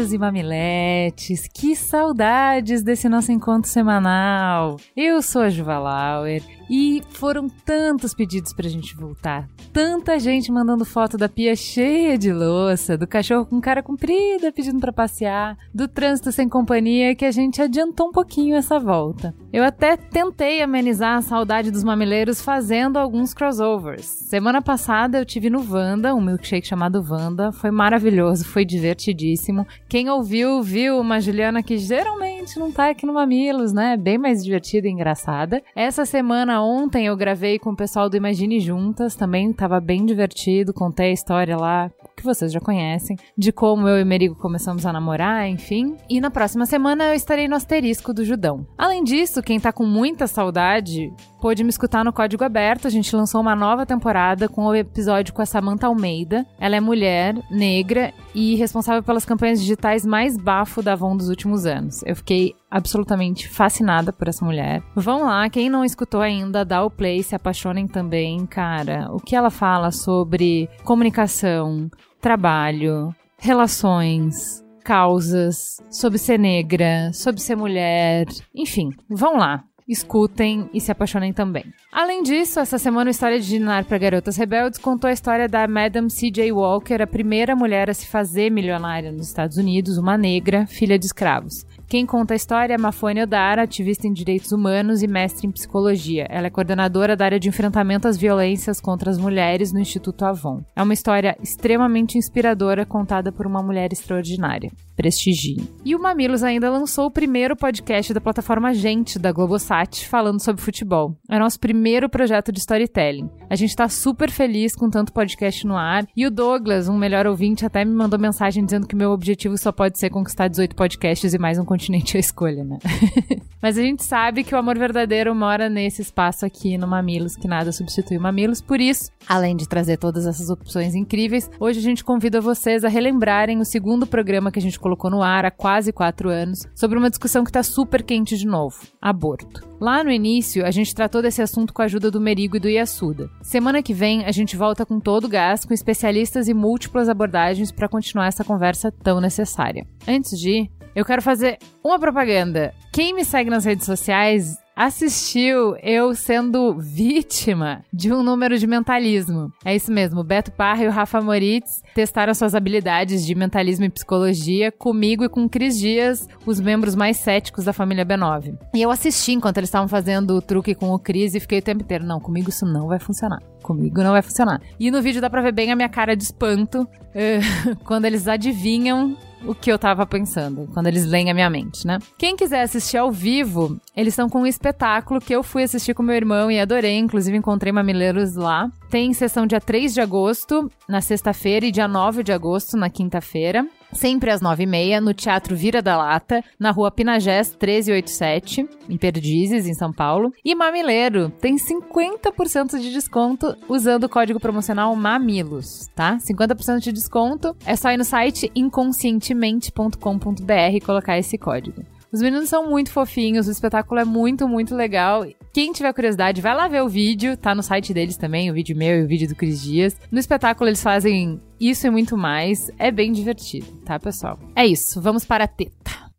E mamiletes, que saudades desse nosso encontro semanal! Eu sou a Juva Lauer e foram tantos pedidos pra gente voltar. Tanta gente mandando foto da pia cheia de louça, do cachorro com cara comprida pedindo para passear, do trânsito sem companhia que a gente adiantou um pouquinho essa volta. Eu até tentei amenizar a saudade dos mamileiros fazendo alguns crossovers. Semana passada eu tive no Vanda, um milkshake chamado Vanda, foi maravilhoso, foi divertidíssimo. Quem ouviu, viu uma Juliana que geralmente não tá aqui no Mamilos, né? Bem mais divertida e engraçada. Essa semana ontem eu gravei com o pessoal do Imagine Juntas, também tava bem divertido, contei a história lá que vocês já conhecem, de como eu e Merigo começamos a namorar, enfim. E na próxima semana eu estarei no asterisco do Judão. Além disso, quem tá com muita saudade pôde me escutar no Código Aberto. A gente lançou uma nova temporada com o episódio com a Samantha Almeida. Ela é mulher, negra e responsável pelas campanhas digitais mais bafo da Avon dos últimos anos. Eu fiquei absolutamente fascinada por essa mulher. Vão lá, quem não escutou ainda, dá o play, se apaixonem também, cara. O que ela fala sobre comunicação, trabalho, relações, causas, sobre ser negra, sobre ser mulher, enfim, vão lá. Escutem e se apaixonem também. Além disso, essa semana o História de Dinar para Garotas Rebeldes contou a história da Madam C.J. Walker, a primeira mulher a se fazer milionária nos Estados Unidos, uma negra, filha de escravos. Quem conta a história é Mafone Odara, ativista em direitos humanos e mestre em psicologia. Ela é coordenadora da área de enfrentamento às violências contra as mulheres no Instituto Avon. É uma história extremamente inspiradora contada por uma mulher extraordinária. Prestigiem. E o Mamilos ainda lançou o primeiro podcast da plataforma Gente, da Globosat, falando sobre futebol. É nosso primeiro projeto de storytelling. A gente tá super feliz com tanto podcast no ar. E o Douglas, um melhor ouvinte, até me mandou mensagem dizendo que meu objetivo só pode ser conquistar 18 podcasts e mais um continente a escolha, né? Mas a gente sabe que o amor verdadeiro mora nesse espaço aqui no Mamilos, que nada substitui o Mamilos. Por isso, além de trazer todas essas opções incríveis, hoje a gente convida vocês a relembrarem o segundo programa que a gente colocou no ar há quase quatro anos, sobre uma discussão que está super quente de novo: aborto. Lá no início, a gente tratou desse assunto com a ajuda do Merigo e do Yasuda. Semana que vem, a gente volta com todo o gás, com especialistas e múltiplas abordagens para continuar essa conversa tão necessária. Antes de ir, eu quero fazer uma propaganda. Quem me segue nas redes sociais assistiu eu sendo vítima de um número de mentalismo. É isso mesmo, o Beto Parra e o Rafa Moritz testaram suas habilidades de mentalismo e psicologia comigo e com Cris Dias, os membros mais céticos da família B9. E eu assisti enquanto eles estavam fazendo o truque com o Cris e fiquei o tempo inteiro, não, comigo isso não vai funcionar. Comigo não vai funcionar. E no vídeo dá pra ver bem a minha cara de espanto uh, quando eles adivinham o que eu tava pensando, quando eles leem a minha mente, né? Quem quiser assistir ao vivo, eles estão com um espetáculo que eu fui assistir com meu irmão e adorei, inclusive encontrei mamileiros lá. Tem sessão dia 3 de agosto, na sexta-feira, e dia 9 de agosto, na quinta-feira sempre às nove e meia, no Teatro Vira da Lata, na rua Pinagés 1387, em Perdizes, em São Paulo. E Mamileiro tem 50% de desconto usando o código promocional MAMILOS, tá? 50% de desconto. É só ir no site inconscientemente.com.br e colocar esse código. Os meninos são muito fofinhos, o espetáculo é muito, muito legal. Quem tiver curiosidade, vai lá ver o vídeo, tá no site deles também, o vídeo meu e o vídeo do Cris Dias. No espetáculo eles fazem isso e muito mais. É bem divertido, tá, pessoal? É isso, vamos para a teta.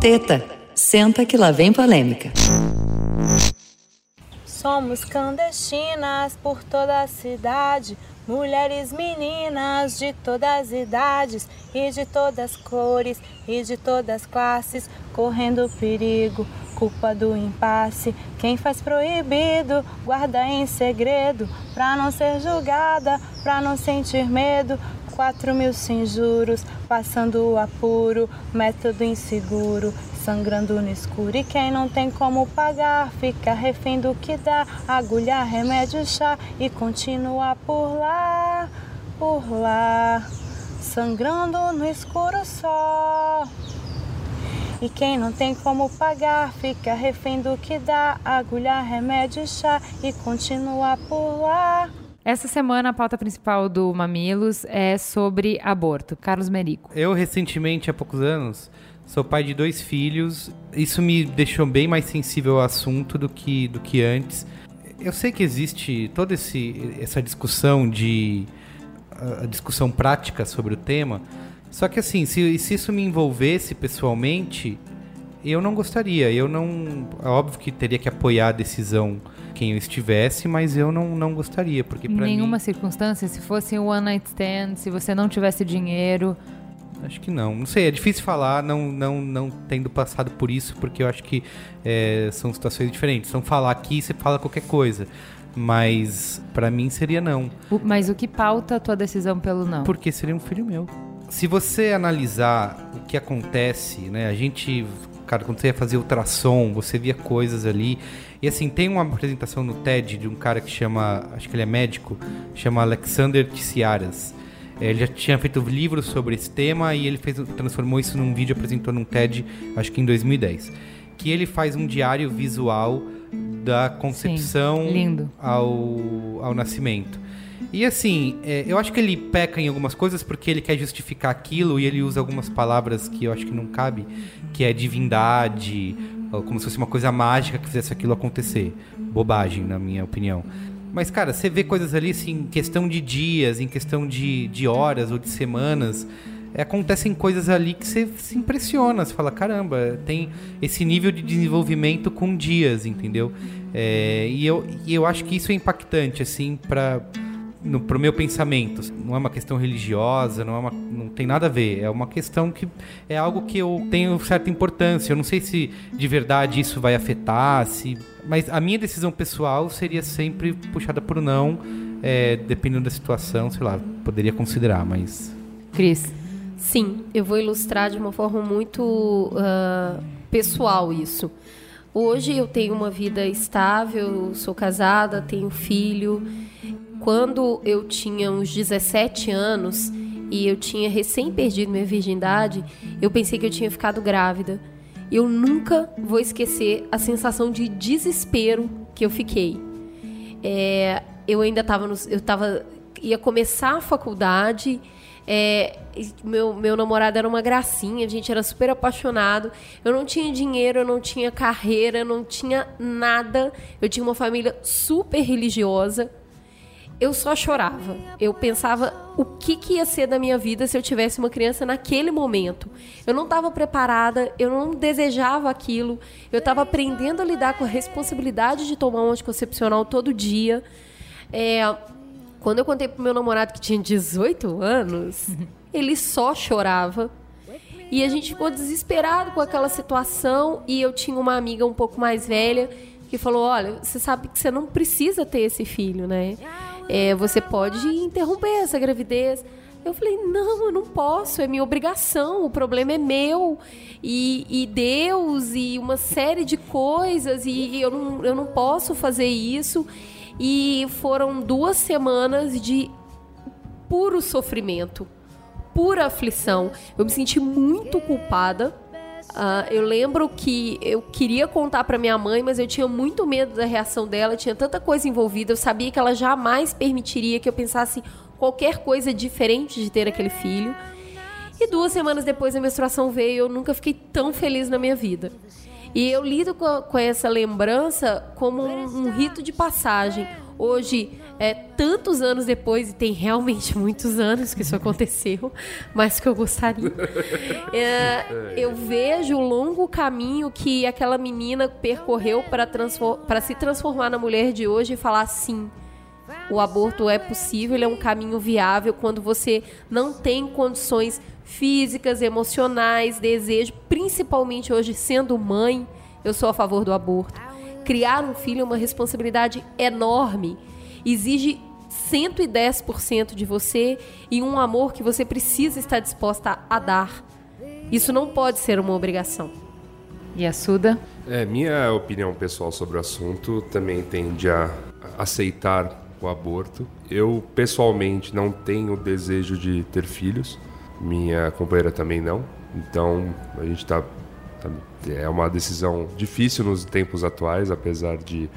Teta, senta que lá vem polêmica. Somos clandestinas por toda a cidade. Mulheres, meninas de todas as idades e de todas as cores e de todas as classes, correndo perigo, culpa do impasse. Quem faz proibido, guarda em segredo, pra não ser julgada, pra não sentir medo. Quatro mil sem juros, passando o apuro, método inseguro, sangrando no escuro. E quem não tem como pagar, fica refém do que dá. Agulha, remédio, chá e continua por lá, por lá, sangrando no escuro só. E quem não tem como pagar, fica refém do que dá. Agulha, remédio, chá e continua por lá, Essa semana a pauta principal do Mamilos é sobre aborto. Carlos Merico. Eu recentemente, há poucos anos, sou pai de dois filhos. Isso me deixou bem mais sensível ao assunto do que, do que antes. Eu sei que existe toda esse, essa discussão de a discussão prática sobre o tema. Só que assim, se, se isso me envolvesse pessoalmente, eu não gostaria. Eu não. É óbvio que teria que apoiar a decisão quem eu estivesse, mas eu não, não gostaria. Porque Em para mim. nenhuma circunstância, se fosse um one night stand, se você não tivesse dinheiro. Acho que não. Não sei, é difícil falar, não, não, não tendo passado por isso, porque eu acho que é, são situações diferentes. Então, falar aqui, você fala qualquer coisa. Mas para mim seria não. o- Mas o que pauta a tua decisão pelo não? Porque seria um filho meu. Se você analisar o que acontece, né? A gente, cara, quando você ia fazer ultrassom, você via coisas ali. E assim, tem uma apresentação no TED de um cara que chama, acho que ele é médico, chama Alexander Tsiaras. É, Ele já tinha feito livros sobre esse tema e ele fez, transformou isso num vídeo, apresentou num TED, acho que em 2010. Que ele faz um diário visual da concepção lindo. ao, ao nascimento. E assim, é, eu acho que ele peca em algumas coisas porque ele quer justificar aquilo e ele usa algumas palavras que eu acho que não cabe, que é divindade, como se fosse uma coisa mágica que fizesse aquilo acontecer. Bobagem, na minha opinião. Mas, cara, você vê coisas ali assim, em questão de dias, em questão de, de horas ou de semanas. é, acontecem coisas ali que você se impressiona. Você fala, caramba, tem esse nível de desenvolvimento com dias, entendeu? É, e, eu, e eu acho que isso é impactante, assim, para no, pro meu pensamento. Não é uma questão religiosa, não, é uma, não tem nada a ver. É uma questão que é algo que eu tenho certa importância. Eu não sei se de verdade isso vai afetar, se, mas a minha decisão pessoal seria sempre puxada por não, é, dependendo da situação, sei lá, poderia considerar, mas. Cris. Sim, eu vou ilustrar de uma forma muito ah, pessoal isso. Hoje eu tenho uma vida estável, sou casada, tenho filho. Quando eu tinha uns 17 anos e eu tinha recém perdido minha virgindade, eu pensei que eu tinha ficado grávida. Eu nunca vou esquecer a sensação de desespero que eu fiquei. É, eu ainda estava eu tava ia começar a faculdade é, meu, meu namorado era uma gracinha, a gente era super apaixonado. Eu não tinha dinheiro, eu não tinha carreira, eu não tinha nada. Eu tinha uma família super religiosa. Eu só chorava. Eu pensava o que, que ia ser da minha vida se eu tivesse uma criança naquele momento. Eu não estava preparada, eu não desejava aquilo. Eu estava aprendendo a lidar com a responsabilidade de tomar um anticoncepcional todo dia. É, quando eu contei pro meu namorado que tinha 18 anos, ele só chorava. E a gente ficou desesperado com aquela situação. E eu tinha uma amiga um pouco mais velha que falou: Olha, você sabe que você não precisa ter esse filho, né? É, você pode interromper essa gravidez. Eu falei, não, eu não posso, é minha obrigação, o problema é meu. E, e Deus, e uma série de coisas, e eu não, eu não posso fazer isso. E foram duas semanas de puro sofrimento, pura aflição. Eu me senti muito culpada. Ah, eu lembro que eu queria contar para minha mãe, mas eu tinha muito medo da reação dela, tinha tanta coisa envolvida, eu sabia que ela jamais permitiria que eu pensasse qualquer coisa diferente de ter aquele filho. E duas semanas depois a menstruação veio eu nunca fiquei tão feliz na minha vida. E eu lido com, com essa lembrança como um, um rito de passagem. Hoje, é, tantos anos depois, e tem realmente muitos anos que isso aconteceu, mais que eu gostaria, é, eu vejo o longo caminho que aquela menina percorreu para transfor- para se transformar na mulher de hoje e falar sim. O aborto é possível, ele é um caminho viável quando você não tem condições físicas, emocionais, desejo, principalmente hoje sendo mãe, eu sou a favor do aborto. Criar um filho é uma responsabilidade enorme. Exige 110% de você e um amor que você precisa estar disposta a dar. Isso não pode ser uma obrigação. E a Suda? É, minha opinião pessoal sobre o assunto também tende a aceitar o aborto. Eu, pessoalmente, não tenho desejo de ter filhos. Minha companheira também não. Então, a gente tá. É uma decisão difícil nos tempos atuais, apesar de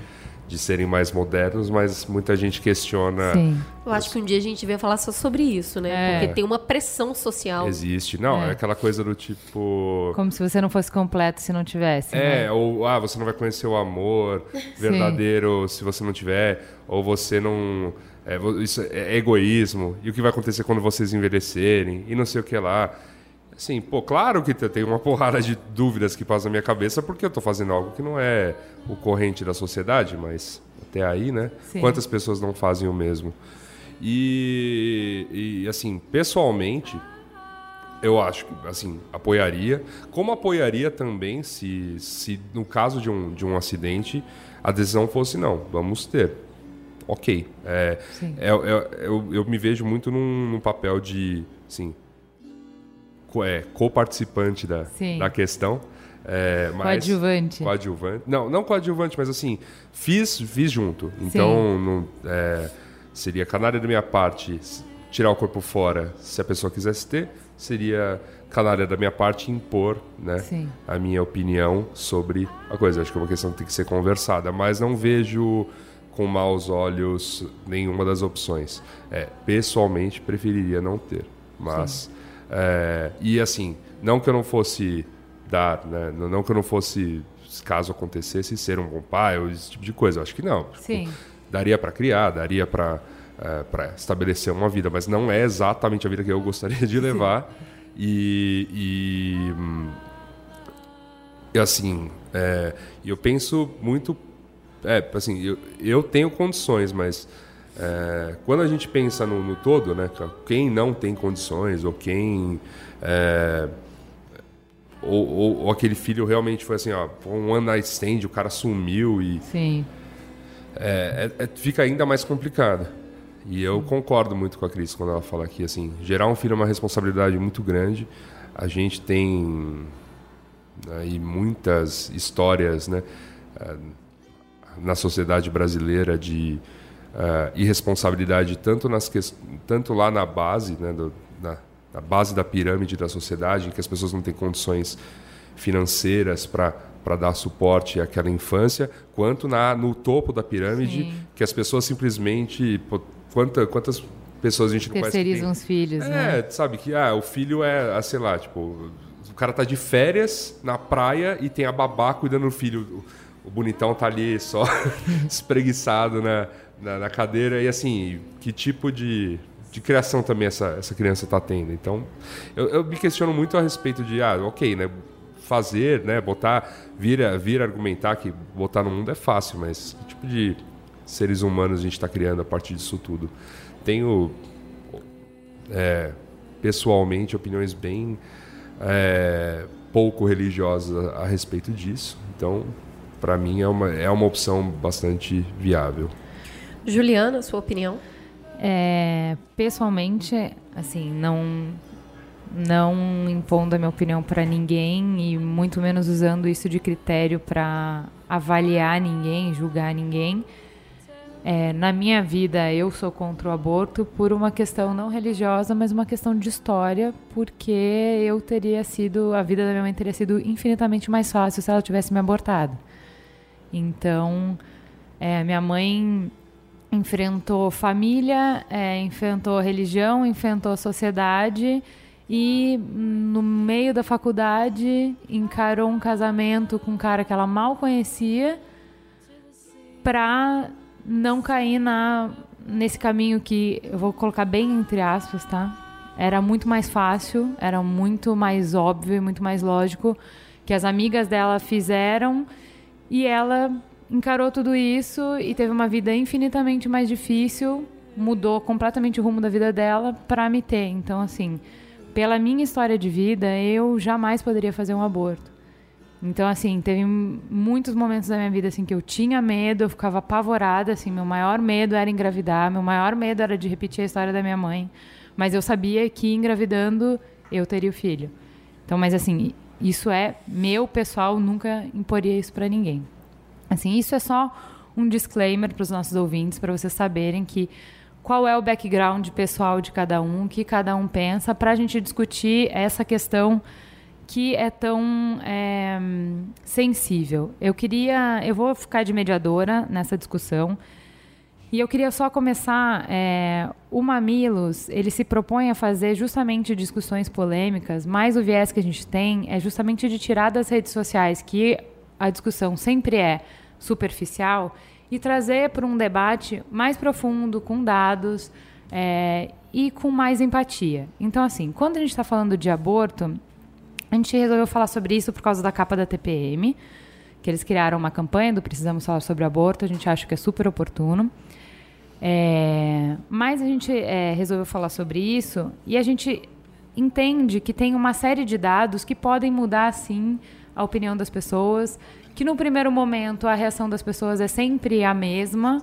de serem mais modernos, mas muita gente questiona. Sim. Eu acho que um dia a gente vai falar só sobre isso, né? É. Porque tem uma pressão social. Existe. Não, é. É. aquela coisa do tipo. Como se você não fosse completo se não tivesse. É, né? ou ah, você não vai conhecer o amor verdadeiro se você não tiver, ou você não. É, isso é egoísmo. E o que vai acontecer quando vocês envelhecerem? E não sei o que lá. Assim, pô, claro que te- tem uma porrada de dúvidas que passam na minha cabeça porque eu tô fazendo algo que não é o corrente da sociedade, mas até aí, né? Sim. Quantas pessoas não fazem o mesmo? E, e assim, pessoalmente, eu acho que, assim, apoiaria. Como apoiaria também se, se no caso de um, de um acidente, a decisão fosse não, vamos ter. Ok. É, Sim. é- é- eu, eu me vejo muito num, num papel de, assim, é, co-participante da, Sim. da questão. É, mas- Coadjuvante. Coadjuvante. Não, não coadjuvante, mas assim, fiz, fiz junto. Então, não, é, seria canalha da minha parte tirar o corpo fora se a pessoa quisesse ter, seria canalha da minha parte impor né, Sim. a minha opinião sobre a coisa. Acho que é uma questão que tem que ser conversada, mas não vejo com maus olhos nenhuma das opções. É, pessoalmente, preferiria não ter. Mas, é, e assim, não que eu não fosse dar, né, não que eu não fosse, caso acontecesse, ser um bom pai ou esse tipo de coisa. Eu acho que não. Tipo, Sim. daria para criar, daria para para estabelecer uma vida, mas não é exatamente a vida que eu gostaria de levar. E, e, e, assim, é, eu penso muito, é, assim, eu, eu tenho condições, mas é, quando a gente pensa no, no todo, né, quem não tem condições ou quem é, ou, ou- ou aquele filho realmente foi assim, ó, um one night stand, o cara sumiu e Sim. é, é- é- fica ainda mais complicado. E eu concordo muito com a Cris quando ela fala aqui, assim, gerar um filho é uma responsabilidade muito grande. A gente tem aí muitas histórias, né, ah, na sociedade brasileira de ah, irresponsabilidade tanto nas ques- tanto lá na base, né, do- na, na base da pirâmide da sociedade, em que as pessoas não têm condições financeiras para para dar suporte àquela infância, quanto na no topo da pirâmide, Sim. que as pessoas simplesmente pô, quanta, quantas pessoas a gente não conhece que Terceirizam os filhos, né? é, sabe que ah, o filho é, ah, sei lá, tipo, o cara tá de férias na praia e tem a babá cuidando do filho. O, o bonitão tá ali só espreguiçado na, na, na cadeira. E assim, que tipo de, de criação também essa, essa criança tá tendo? Então, eu, eu me questiono muito a respeito de, ah, ok, né? Fazer, né? Botar, vir, vir argumentar que botar no mundo é fácil, mas que tipo de seres humanos a gente está criando a partir disso tudo? Tenho é, pessoalmente opiniões bem é, pouco religiosas a, a respeito disso. Então, para mim é uma, é uma opção bastante viável. Juliana, sua opinião? É, pessoalmente, assim, não não impondo a minha opinião para ninguém e muito menos usando isso de critério para avaliar ninguém, julgar ninguém. É, na minha vida, eu sou contra o aborto por uma questão não religiosa, mas uma questão de história, porque eu teria sido, a vida da minha mãe teria sido infinitamente mais fácil se ela tivesse me abortado. Então, é, minha mãe enfrentou família, é, enfrentou religião, enfrentou sociedade e no meio da faculdade encarou um casamento com um cara que ela mal conhecia para não cair na nesse caminho que eu vou colocar bem entre aspas, tá? Era muito mais fácil, era muito mais óbvio e muito mais lógico que as amigas dela fizeram e ela encarou tudo isso e teve uma vida infinitamente mais difícil, mudou completamente o rumo da vida dela para me ter. Então, assim, pela minha história de vida, eu jamais poderia fazer um aborto. Então, assim, teve muitos momentos da minha vida assim que eu tinha medo, eu ficava apavorada, assim, meu maior medo era engravidar, meu maior medo era de repetir a história da minha mãe, mas eu sabia que engravidando eu teria o filho. Então, mas assim, isso é meu pessoal, nunca imporia isso para ninguém. Assim, isso é só um disclaimer para os nossos ouvintes, para vocês saberem que qual é o background pessoal de cada um, o que cada um pensa, para a gente discutir essa questão que é tão é, sensível. Eu queria, eu vou ficar de mediadora nessa discussão. E eu queria só começar. É, o Mamilos ele se propõe a fazer justamente discussões polêmicas, mas o viés que a gente tem é justamente de tirar das redes sociais que a discussão sempre é superficial e trazer para um debate mais profundo, com dados é, e com mais empatia. Então, assim, quando a gente está falando de aborto, a gente resolveu falar sobre isso por causa da capa da TPM, que eles criaram uma campanha do Precisamos Falar sobre Aborto, a gente acha que é super oportuno. É, mas a gente é, resolveu falar sobre isso e a gente entende que tem uma série de dados que podem mudar, sim, a opinião das pessoas, que no primeiro momento a reação das pessoas é sempre a mesma,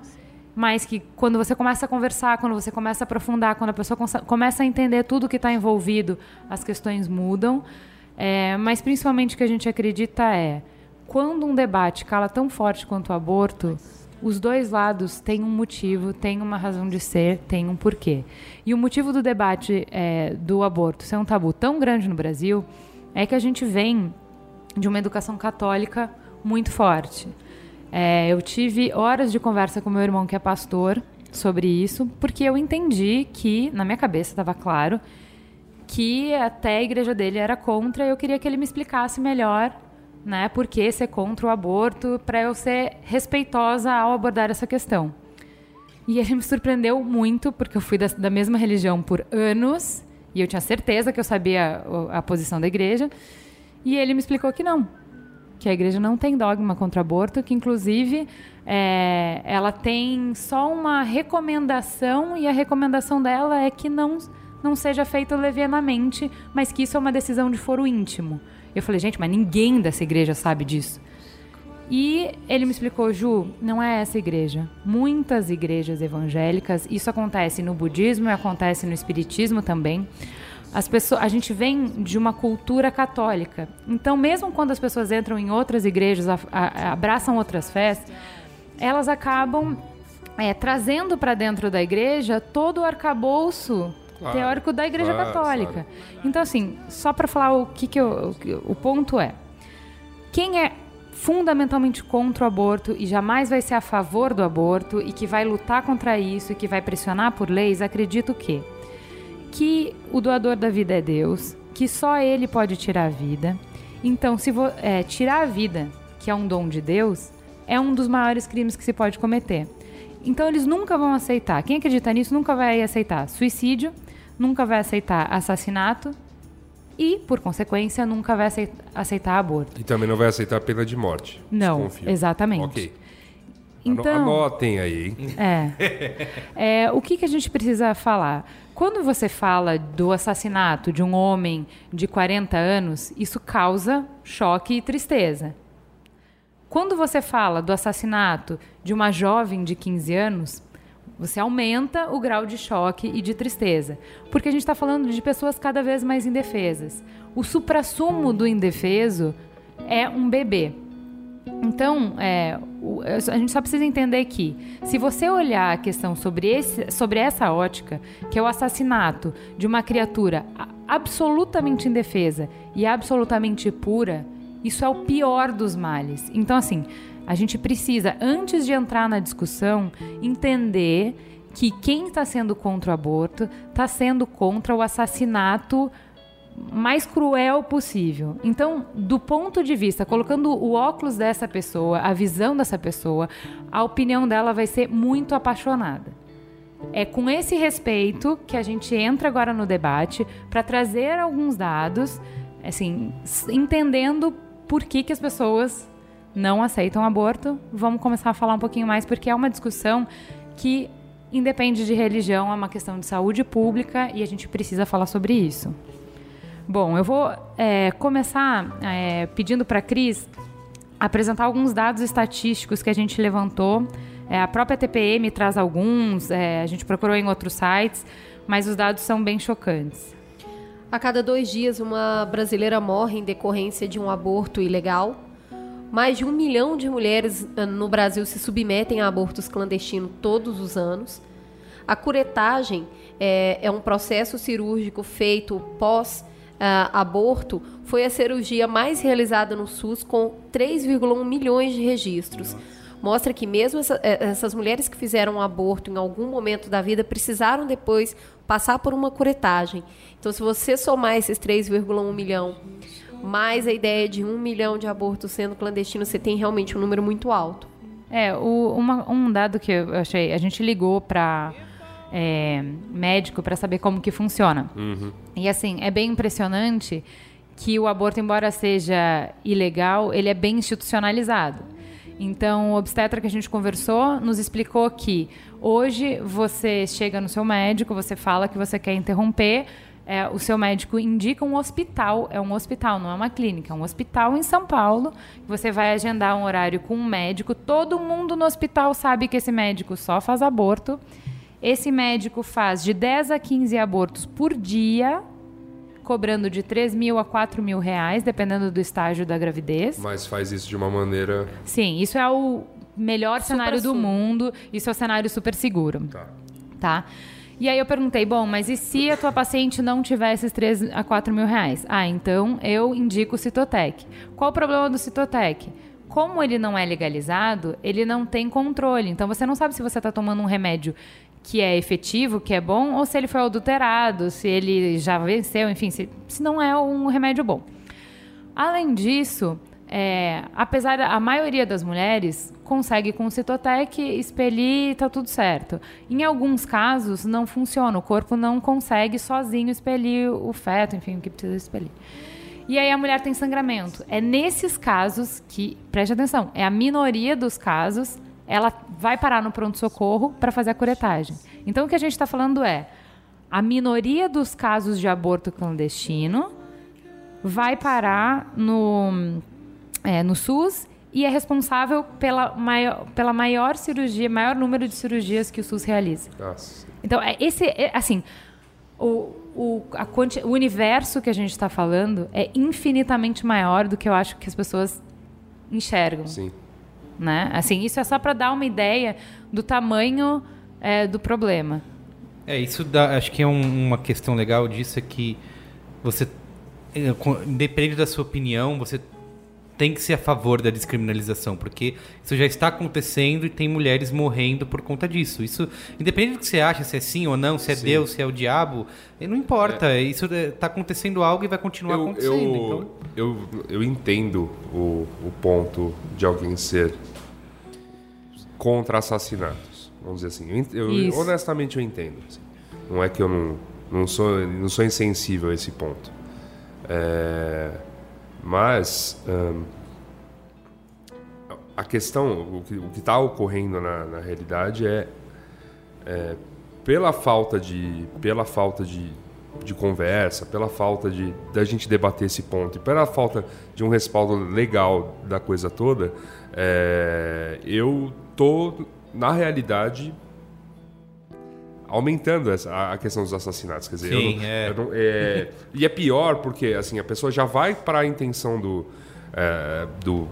mas que quando você começa a conversar, quando você começa a aprofundar, quando a pessoa começa a entender tudo que está envolvido, as questões mudam. É, mas principalmente o que a gente acredita é quando um debate cala tão forte quanto o aborto, os dois lados têm um motivo, têm uma razão de ser, têm um porquê. E o motivo do debate é, do aborto ser um tabu tão grande no Brasil é que a gente vem de uma educação católica muito forte. É, eu tive horas de conversa com meu irmão, que é pastor, sobre isso, porque eu entendi que, na minha cabeça estava claro, que até a igreja dele era contra e eu queria que ele me explicasse melhor né, por que ser contra o aborto, para eu ser respeitosa ao abordar essa questão. E ele me surpreendeu muito, porque eu fui da, da mesma religião por anos, e eu tinha certeza que eu sabia a, a posição da igreja, e ele me explicou que não, que a igreja não tem dogma contra aborto, que inclusive é, ela tem só uma recomendação, e a recomendação dela é que não, não seja feito levianamente, mas que isso é uma decisão de foro íntimo. Eu falei, gente, mas ninguém dessa igreja sabe disso. E ele me explicou, Ju, não é essa igreja. Muitas igrejas evangélicas, isso acontece no budismo e acontece no espiritismo também. As pessoas, a gente vem de uma cultura católica. Então, mesmo quando as pessoas entram em outras igrejas, a, a, abraçam outras fés, elas acabam é, trazendo para dentro da igreja todo o arcabouço claro, teórico da Igreja claro, Católica. Claro. Então, assim, só para falar o que, que eu, o ponto é: quem é fundamentalmente contra o aborto e jamais vai ser a favor do aborto e que vai lutar contra isso e que vai pressionar por leis, acredito que que o doador da vida é Deus, que só Ele pode tirar a vida. Então, se é, tirar a vida, que é um dom de Deus, é um dos maiores crimes que se pode cometer. Então, eles nunca vão aceitar. Quem acredita nisso nunca vai aceitar suicídio, nunca vai aceitar assassinato e, por consequência, nunca vai aceitar aborto. E também não vai aceitar pena de morte. Não, exatamente. Ok. Então, Anotem aí, hein? É. é. O que, que a gente precisa falar? Quando você fala do assassinato de um homem de 40 anos, isso causa choque e tristeza. Quando você fala do assassinato de uma jovem de 15 anos, você aumenta o grau de choque e de tristeza, porque a gente está falando de pessoas cada vez mais indefesas. O suprassumo do indefeso é um bebê. Então, é, a gente só precisa entender que, se você olhar a questão sobre, esse, sobre essa ótica, que é o assassinato de uma criatura absolutamente indefesa e absolutamente pura, isso é o pior dos males. Então, assim, a gente precisa, antes de entrar na discussão, entender que quem está sendo contra o aborto está sendo contra o assassinato mais cruel possível. Então, do ponto de vista, colocando o óculos dessa pessoa, a visão dessa pessoa, a opinião dela vai ser muito apaixonada. É com esse respeito que a gente entra agora no debate para trazer alguns dados, assim, entendendo por que, que as pessoas não aceitam aborto. Vamos começar a falar um pouquinho mais, porque é uma discussão que independe de religião, é uma questão de saúde pública e a gente precisa falar sobre isso. Bom, eu vou é, começar é, pedindo para a Cris apresentar alguns dados estatísticos que a gente levantou. É, a própria TPM traz alguns, é, a gente procurou em outros sites, mas os dados são bem chocantes. A cada dois dias, uma brasileira morre em decorrência de um aborto ilegal. Mais de um milhão de mulheres ah, no Brasil se submetem a abortos clandestinos todos os anos. A curetagem é, é um processo cirúrgico feito pós aborto foi a cirurgia mais realizada no SUS, com 3,1 milhões de registros. Mostra que mesmo essa, eh, essas mulheres que fizeram um aborto em algum momento da vida precisaram depois passar por uma curetagem. Então, se você somar esses 3,1 milhão mais a ideia de um milhão de abortos sendo clandestinos, você tem realmente um número muito alto. É, o, uma, um dado que eu achei, a gente ligou para é, médico para saber como que funciona. Uhum. E assim, é bem impressionante que o aborto, embora seja ilegal, ele é bem institucionalizado. Então, o obstetra que a gente conversou nos explicou que hoje você chega no seu médico, você fala que você quer interromper, é, o seu médico indica um hospital, é um hospital, não é uma clínica, é um hospital em São Paulo. Você vai agendar um horário com um médico. Todo mundo no hospital sabe que esse médico só faz aborto. Esse médico faz de 10 a 15 abortos por dia, cobrando de 3 mil a 4 mil reais, dependendo do estágio da gravidez. Mas faz isso de uma maneira. Sim, isso é o melhor cenário do mundo, isso é o cenário super seguro. Tá. Tá? E aí eu perguntei, bom, mas e se a tua paciente não tiver esses 3 a 4 mil reais? Ah, então eu indico o Citotec. Qual o problema do Citotec? Como ele não é legalizado, ele não tem controle. Então você não sabe se você está tomando um remédio que é efetivo, que é bom, ou se ele foi adulterado, se ele já venceu, enfim, se, se não é um remédio bom. Além disso, é, apesar da a maioria das mulheres consegue com Citotec expelir tá tudo certo. Em alguns casos não funciona, o corpo não consegue sozinho expelir o feto, enfim, o que precisa expelir. E aí a mulher tem sangramento. É nesses casos que, preste atenção, é a minoria dos casos, ela vai parar no pronto-socorro para fazer a curetagem. Então o que a gente está falando é a minoria dos casos de aborto clandestino vai parar no, é, no SUS e é responsável pela maior, pela maior cirurgia, maior número de cirurgias que o SUS realiza. Nossa. Então, é, esse, é, assim, o, o, a o universo que a gente está falando é infinitamente maior do que eu acho que as pessoas enxergam. Sim. Né? Assim, isso é só para dar uma ideia do tamanho é, do problema. É, isso dá, acho que é um- uma questão legal disso é que você, com- independente da sua opinião, você tem que ser a favor da descriminalização, porque isso já está acontecendo e tem mulheres morrendo por conta disso. Isso, independente do que você acha, se é sim ou não, se é Sim. Deus, se é o diabo, eh, não importa. Isso está acontecendo algo e vai continuar Eu, acontecendo. eu, então, eu, eu entendo o, o ponto de alguém ser contra assassinatos. Vamos dizer assim. Eu, eu- honestamente eu entendo. assim. Não é que eu não, não, sou, não sou insensível a esse ponto. É, mas a questão, o que está ocorrendo na, na realidade é, é pela falta de pela falta de, de conversa, pela falta de da gente debater esse ponto e pela falta de um respaldo legal da coisa toda, é, eu tô na realidade aumentando essa, a- questão dos assassinatos, quer dizer, Sim, não- é. não- é, e é pior porque assim a pessoa já vai para a intenção do é, do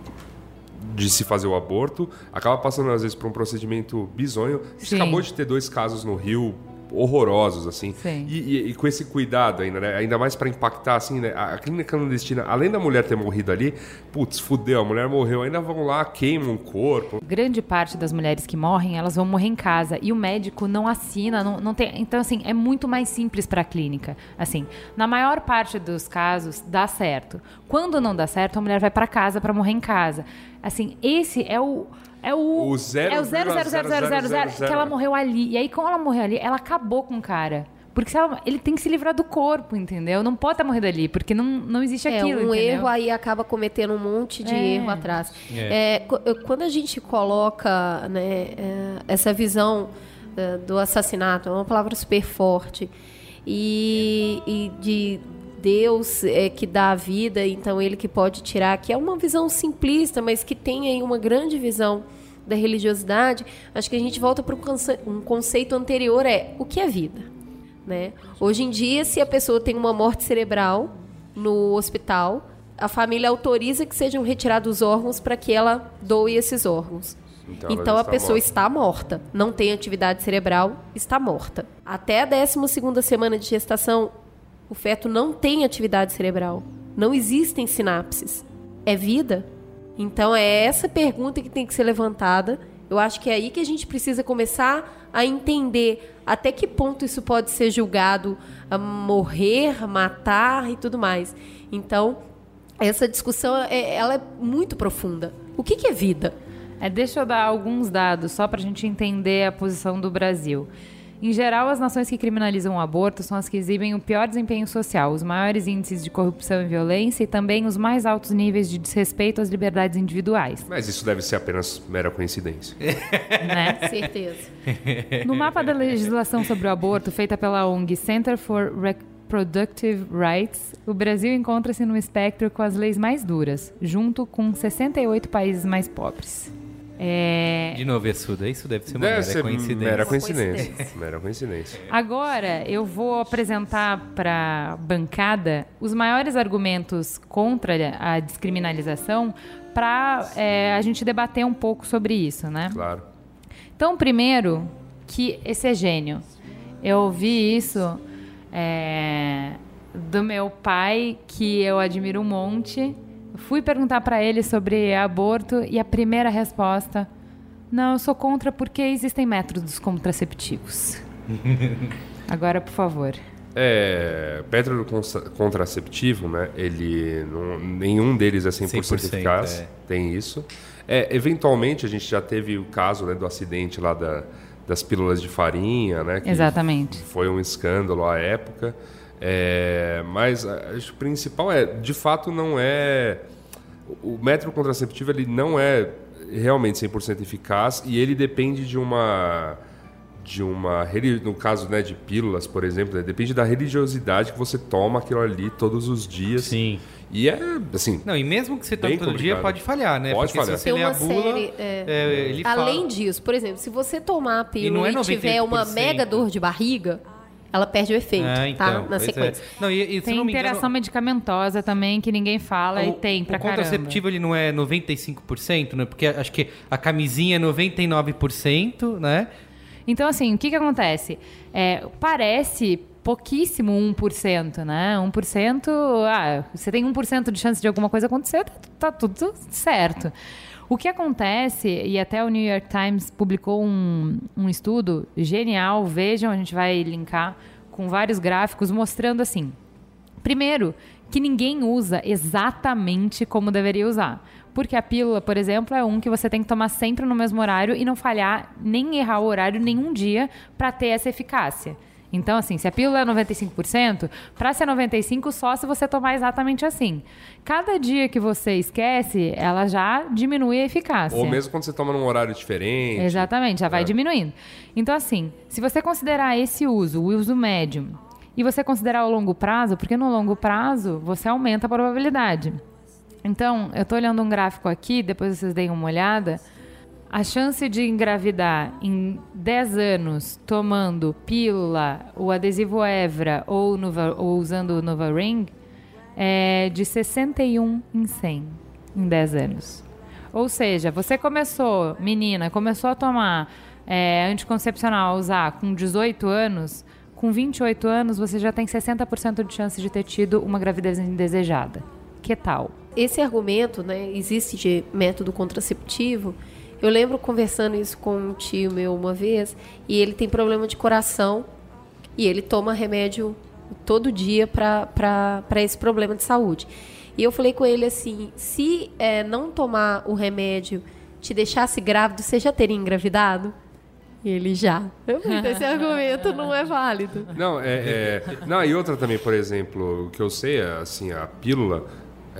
de se fazer o aborto, acaba passando às vezes por um procedimento bizonho. A gente Sim. acabou de ter dois casos no Rio horrorosos assim Sim. E, e- e com esse cuidado ainda, né? Ainda mais para impactar assim, né? A, a clínica clandestina, além da mulher ter morrido ali, putz, fudeu, a mulher morreu, ainda vão lá, queimam o corpo. Grande parte das mulheres que morrem, elas vão morrer em casa e o médico não assina, não, não tem. Então, assim, é muito mais simples para a clínica. Assim, na maior parte dos casos dá certo. Quando não dá certo, a mulher vai para casa para morrer em casa. Assim, esse é o é o O zero é o zero, zero, zero, zero, zero, zero, que ela morreu ali. E aí, quando ela morreu ali, ela acabou com o cara. Porque ela- ele tem que se livrar do corpo, entendeu? Não pode estar morrendo ali, porque não, não existe É, aquilo. um entendeu? erro aí acaba cometendo um monte de É. erro atrás. É. É, qu- quando a gente coloca né, é, essa visão é, do assassinato, é uma palavra super forte, e, e de Deus é, que dá a vida, então ele que pode tirar, que é uma visão simplista, mas que tem aí uma grande visão da religiosidade, acho que a gente volta para um conceito anterior, é o que é vida? Né? Hoje em dia, se a pessoa tem uma morte cerebral no hospital, a família autoriza que sejam retirados os órgãos para que ela doe esses órgãos. Então Então, a pessoa morta. está morta, não tem atividade cerebral, está morta. Até a 12 segunda semana de gestação, O feto não tem atividade cerebral. Não existem sinapses. É vida? Então é essa pergunta que tem que ser levantada. Eu acho que é aí que a gente precisa começar a entender até que ponto isso pode ser julgado a morrer, matar e tudo mais. Então, essa discussão é, ela é muito profunda. O que, que é vida? É, deixa eu dar alguns dados só para a gente entender a posição do Brasil. Em geral, as nações que criminalizam o aborto são as que exibem o pior desempenho social, os maiores índices de corrupção e violência e também os mais altos níveis de desrespeito às liberdades individuais. Mas isso deve ser apenas mera coincidência. né? Certeza. No mapa da legislação sobre o aborto, feita pela ONG Center for Reproductive Rights, o Brasil encontra-se no espectro com as leis mais duras, junto com 68 países mais pobres. É... De novo, Essuda, isso deve ser uma Deve mera ser coincidência. mera coincidência. Mera coincidência. Agora eu vou apresentar para a bancada os maiores argumentos contra a descriminalização para a gente debater um pouco sobre isso, né? Claro. Então, primeiro, que esse é gênio. Eu ouvi isso é, do meu pai, que eu admiro um monte. Fui perguntar para ele sobre aborto e a primeira resposta: Não, eu sou contra porque existem métodos contraceptivos. Agora, por favor. É, método contra- contraceptivo, né? Ele não, nenhum deles é 100%, 100%, eficaz. é. Tem isso. É, eventualmente a gente já teve o caso né, do acidente lá da- das pílulas de farinha, né? que Exatamente. Foi um escândalo à época. É, mas acho que o principal é, de fato, não é o método contraceptivo ele não é realmente 100% eficaz e ele depende de uma de uma no caso né, de pílulas por exemplo né, depende da religiosidade que você toma aquilo ali todos os dias Sim. e é assim Não, e mesmo que você tome todo dia, pode falhar, né? Pode Porque falhar. se você Tem ler a uma bula, série, é. é, ele Além fala... disso, por exemplo, se você tomar a pílula não é e, tiver uma 98%. mega dor de barriga, ela perde o efeito, Ah, então, tá? Na é. sequência. Não, e, e, Tem não interação engano, medicamentosa também que ninguém fala e tem pra o caramba. contraceptivo ele não é 95%, né? Porque acho que a camisinha é 99%, né? Então, assim, o que, que acontece? É, parece pouquíssimo 1%, né? 1%, ah, você tem 1% de chance de alguma coisa acontecer, tá, tá tudo certo. O que acontece, e até o New York Times publicou um, um estudo genial, vejam, a gente vai linkar com vários gráficos mostrando assim. Primeiro, que ninguém usa exatamente como deveria usar. Porque a pílula, por exemplo, é um que você tem que tomar sempre no mesmo horário e não falhar, nem errar o horário nenhum dia para ter essa eficácia. Então, assim, se a pílula é 95%, para ser 95% só se você tomar exatamente assim. Cada dia que você esquece, ela já diminui a eficácia. ou mesmo quando você toma num horário diferente Exatamente, já vai É. diminuindo. Então, assim, se você considerar esse uso, o uso médio, e você considerar o longo prazo, porque no longo prazo você aumenta a probabilidade. Então, eu estou olhando um gráfico aqui, depois vocês deem uma olhada. A chance de engravidar em 10 anos tomando pílula, o adesivo Evra ou, Nova, ou usando o Nova Ring é de 61 em 100 em 10 anos. Ou seja, você começou, menina, começou a tomar é, anticoncepcional, a usar com 18 anos, com 28 anos você já tem 60% de chance de ter tido uma gravidez indesejada. Que tal? Esse argumento, né, existe de método contraceptivo. Eu lembro conversando isso com um tio meu uma vez, e ele tem problema de coração, e ele toma remédio todo dia para esse problema de saúde. E eu falei com ele assim: se é, não tomar o remédio te deixasse grávido, você já teria engravidado? E ele já. "Então esse argumento não é válido. Não, é, é- Não, e outra também, por exemplo, o que eu sei é assim, a pílula.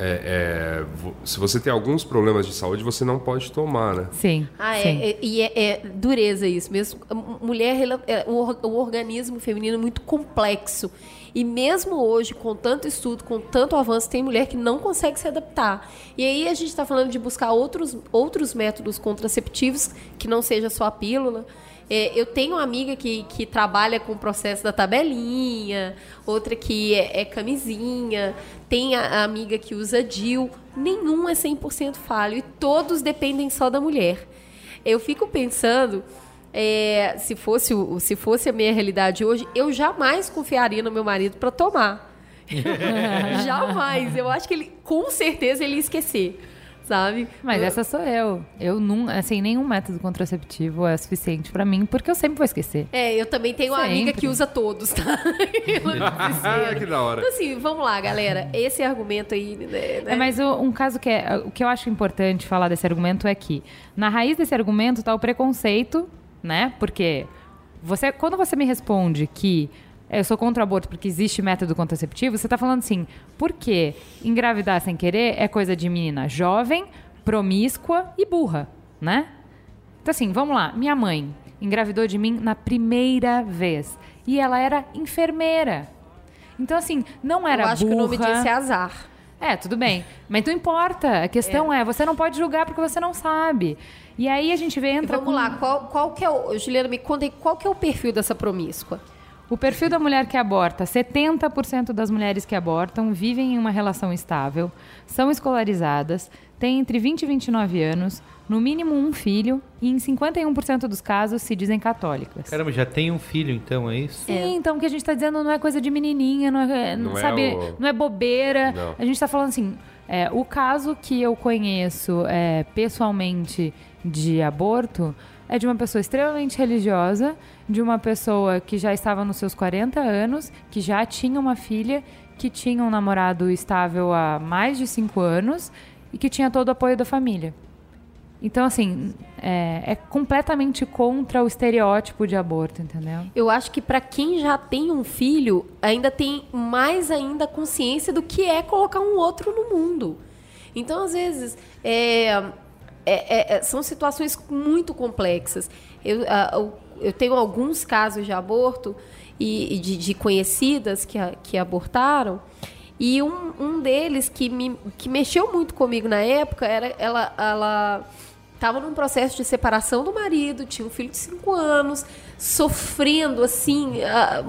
É- é, se você tem alguns problemas de saúde, você não pode tomar, né? Sim. Ah, sim. é, é- e é, é dureza isso mesmo. Mulher, ela- é, o, o organismo feminino é muito complexo. E mesmo hoje, com tanto estudo, com tanto avanço, tem mulher que não consegue se adaptar. E aí a gente está falando de buscar outros, outros métodos contraceptivos, que não seja só a pílula. É, eu tenho uma amiga que, que trabalha com o processo da tabelinha, outra que é, é camisinha, tem a, a amiga que usa DIL. Nenhum é 100% falho e todos dependem só da mulher. Eu fico pensando, é, se, fosse, o- se fosse a minha realidade hoje, eu jamais confiaria no meu marido para tomar. Jamais. Eu acho que ele, com certeza, ele ia esquecer. Sabe? Mas essa sou eu. Eu não, assim, nenhum método contraceptivo é suficiente pra mim, porque eu sempre vou esquecer. É, eu também tenho uma amiga Sempre. que usa todos, tá? que da hora. Então, assim, vamos lá, galera. Esse argumento aí, né? É, mas o- um caso que é. O que eu acho importante falar desse argumento é que na raiz desse argumento tá o preconceito, né? Porque você, quando você me responde que eu sou contra o aborto porque existe método contraceptivo, você tá falando assim, por que engravidar sem querer é coisa de menina jovem, promíscua e burra, né? Então, assim, vamos lá. Minha mãe engravidou de mim na primeira vez. E ela era enfermeira. Então, assim, não era eu acho burra. que o nome disso é azar. É, tudo bem. Mas não importa. A questão é. você não pode julgar porque você não sabe. E aí a gente vê, entra Vamos com- lá, qual, qual que é o. Juliana, me conta aí, qual que é o perfil dessa promíscua? O perfil da mulher que aborta, 70% das mulheres que abortam vivem em uma relação estável, são escolarizadas, têm entre 20 e 29 anos, no mínimo um filho e em 51% dos casos se dizem católicas. Caramba, já tem um filho então, é isso? Sim, então o que a gente está dizendo não é coisa de menininha, não é, Não é sabe, o- não é bobeira. Não. A gente está falando assim, é, o caso que eu conheço é, pessoalmente de aborto é de uma pessoa extremamente religiosa, de uma pessoa que já estava nos seus 40 anos, que já tinha uma filha, que tinha um namorado estável há mais de 5 anos e que tinha todo o apoio da família. Então, assim, é, é completamente contra o estereótipo de aborto, entendeu? Eu acho que para quem já tem um filho, ainda tem mais ainda consciência do que é colocar um outro no mundo. Então, às vezes, é, é- é- é- são situações muito complexas. Eu, a- eu- eu tenho alguns casos de aborto e, de, de conhecidas que, que abortaram. E um, um deles que, me, que mexeu muito comigo na época era ela. ela estava num processo de separação do marido, tinha um filho de 5 anos, sofrendo assim, ah,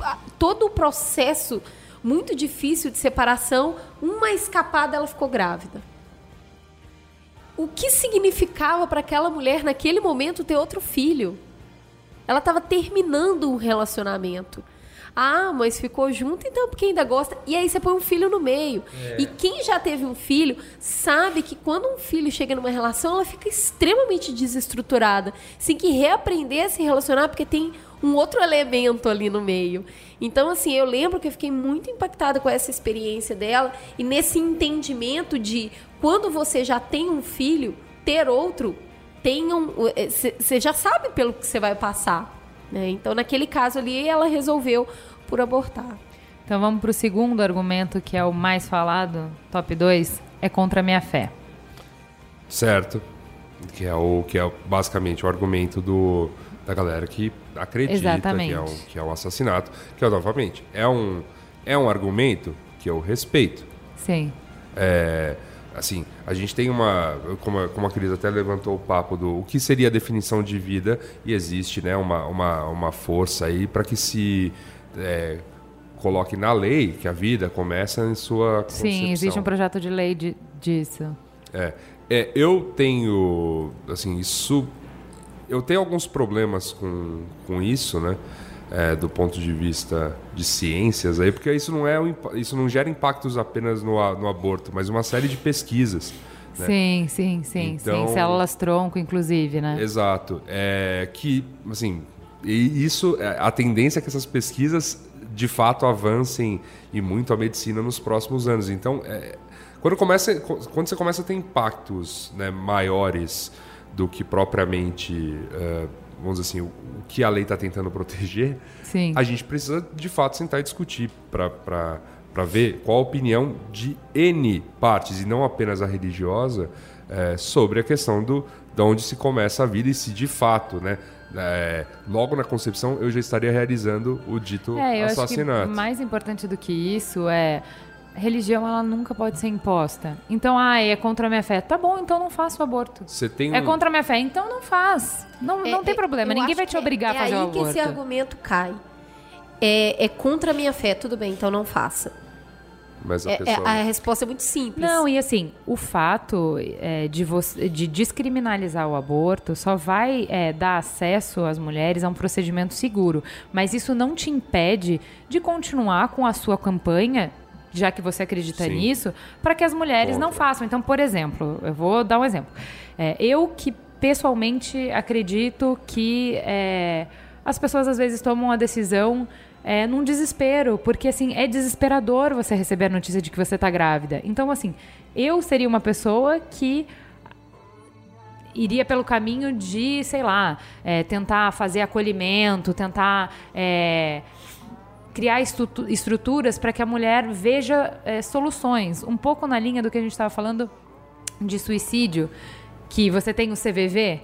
ah, todo o processo muito difícil de separação, uma escapada ela ficou grávida. O que significava para aquela mulher naquele momento ter outro filho? Ela estava terminando um relacionamento. Ah, mas ficou junto, então porque ainda gosta. E aí você põe um filho no meio. E quem já teve um filho sabe que quando um filho chega numa relação, ela fica extremamente desestruturada. Tem que reaprender a se relacionar porque tem um outro elemento ali no meio. Então, assim, eu lembro que eu fiquei muito impactada com essa experiência dela e nesse entendimento de quando você já tem um filho, ter outro tenham. Você já sabe pelo que você vai passar. Né? Então, naquele caso ali, ela resolveu por abortar. Então vamos pro segundo argumento, que é o mais falado, top 2, é contra a minha fé. Certo. Que é, o, que é basicamente o argumento do, da galera que acredita Exatamente. que é, um, que é um assassinato. Que, é, novamente, é um, é um argumento que eu respeito. Sim. É, assim, a gente tem uma, como a, como a Cris até levantou o papo do o que seria a definição de vida e existe, né, uma, uma, uma força aí para que se é, coloque na lei que a vida começa em sua concepção. Sim, existe um projeto de lei de- disso. É, é, eu tenho, assim, isso, eu tenho alguns problemas com, com isso, né? É, do ponto de vista de ciências aí, porque isso não é isso não gera impactos apenas no, no aborto, mas uma série de pesquisas. né? Sim, sim, sim, Então- sim. Células tronco, inclusive, né? Exato. É, que, assim, isso, é, a tendência é que essas pesquisas de fato avancem e muito a medicina nos próximos anos. Então, é, quando, começa, quando você começa a ter impactos né, maiores do que propriamente, é, vamos dizer assim, o, o que a lei está tentando proteger, Sim. a gente precisa de fato sentar e discutir para ver qual a opinião de N partes, e não apenas a religiosa, é, sobre a questão do, de onde se começa a vida e se de fato, né, é, logo na concepção, eu já estaria realizando o dito É, assassinato. acho que mais importante do que isso é religião ela nunca pode ser imposta. Então, ah, é contra a minha fé. Tá bom, então não faça o aborto. Você tem É um- contra a minha fé, então não faz. Não, não É, tem é, problema, ninguém vai te é- obrigar é a fazer o aí aborto. que esse argumento cai. É, é contra a minha fé, tudo bem, então não faça. Mas a É- é- pessoa... a resposta é muito simples. Não, e assim, o fato é, de, você, de descriminalizar o aborto só vai é, dar acesso às mulheres a um procedimento seguro. Mas isso não te impede de continuar com a sua campanha já que você acredita Sim. nisso, para que as mulheres não façam. Então, por exemplo, eu vou dar um exemplo. É, eu que pessoalmente acredito que é, as pessoas às vezes tomam a decisão é, num desespero, porque assim é desesperador você receber a notícia de que você está grávida. Então, assim, eu seria uma pessoa que iria pelo caminho de, sei lá, é, tentar fazer acolhimento, tentar é, criar estrutu- estruturas para que a mulher veja é, soluções. Um pouco na linha do que a gente estava falando de suicídio, que você tem o CVV.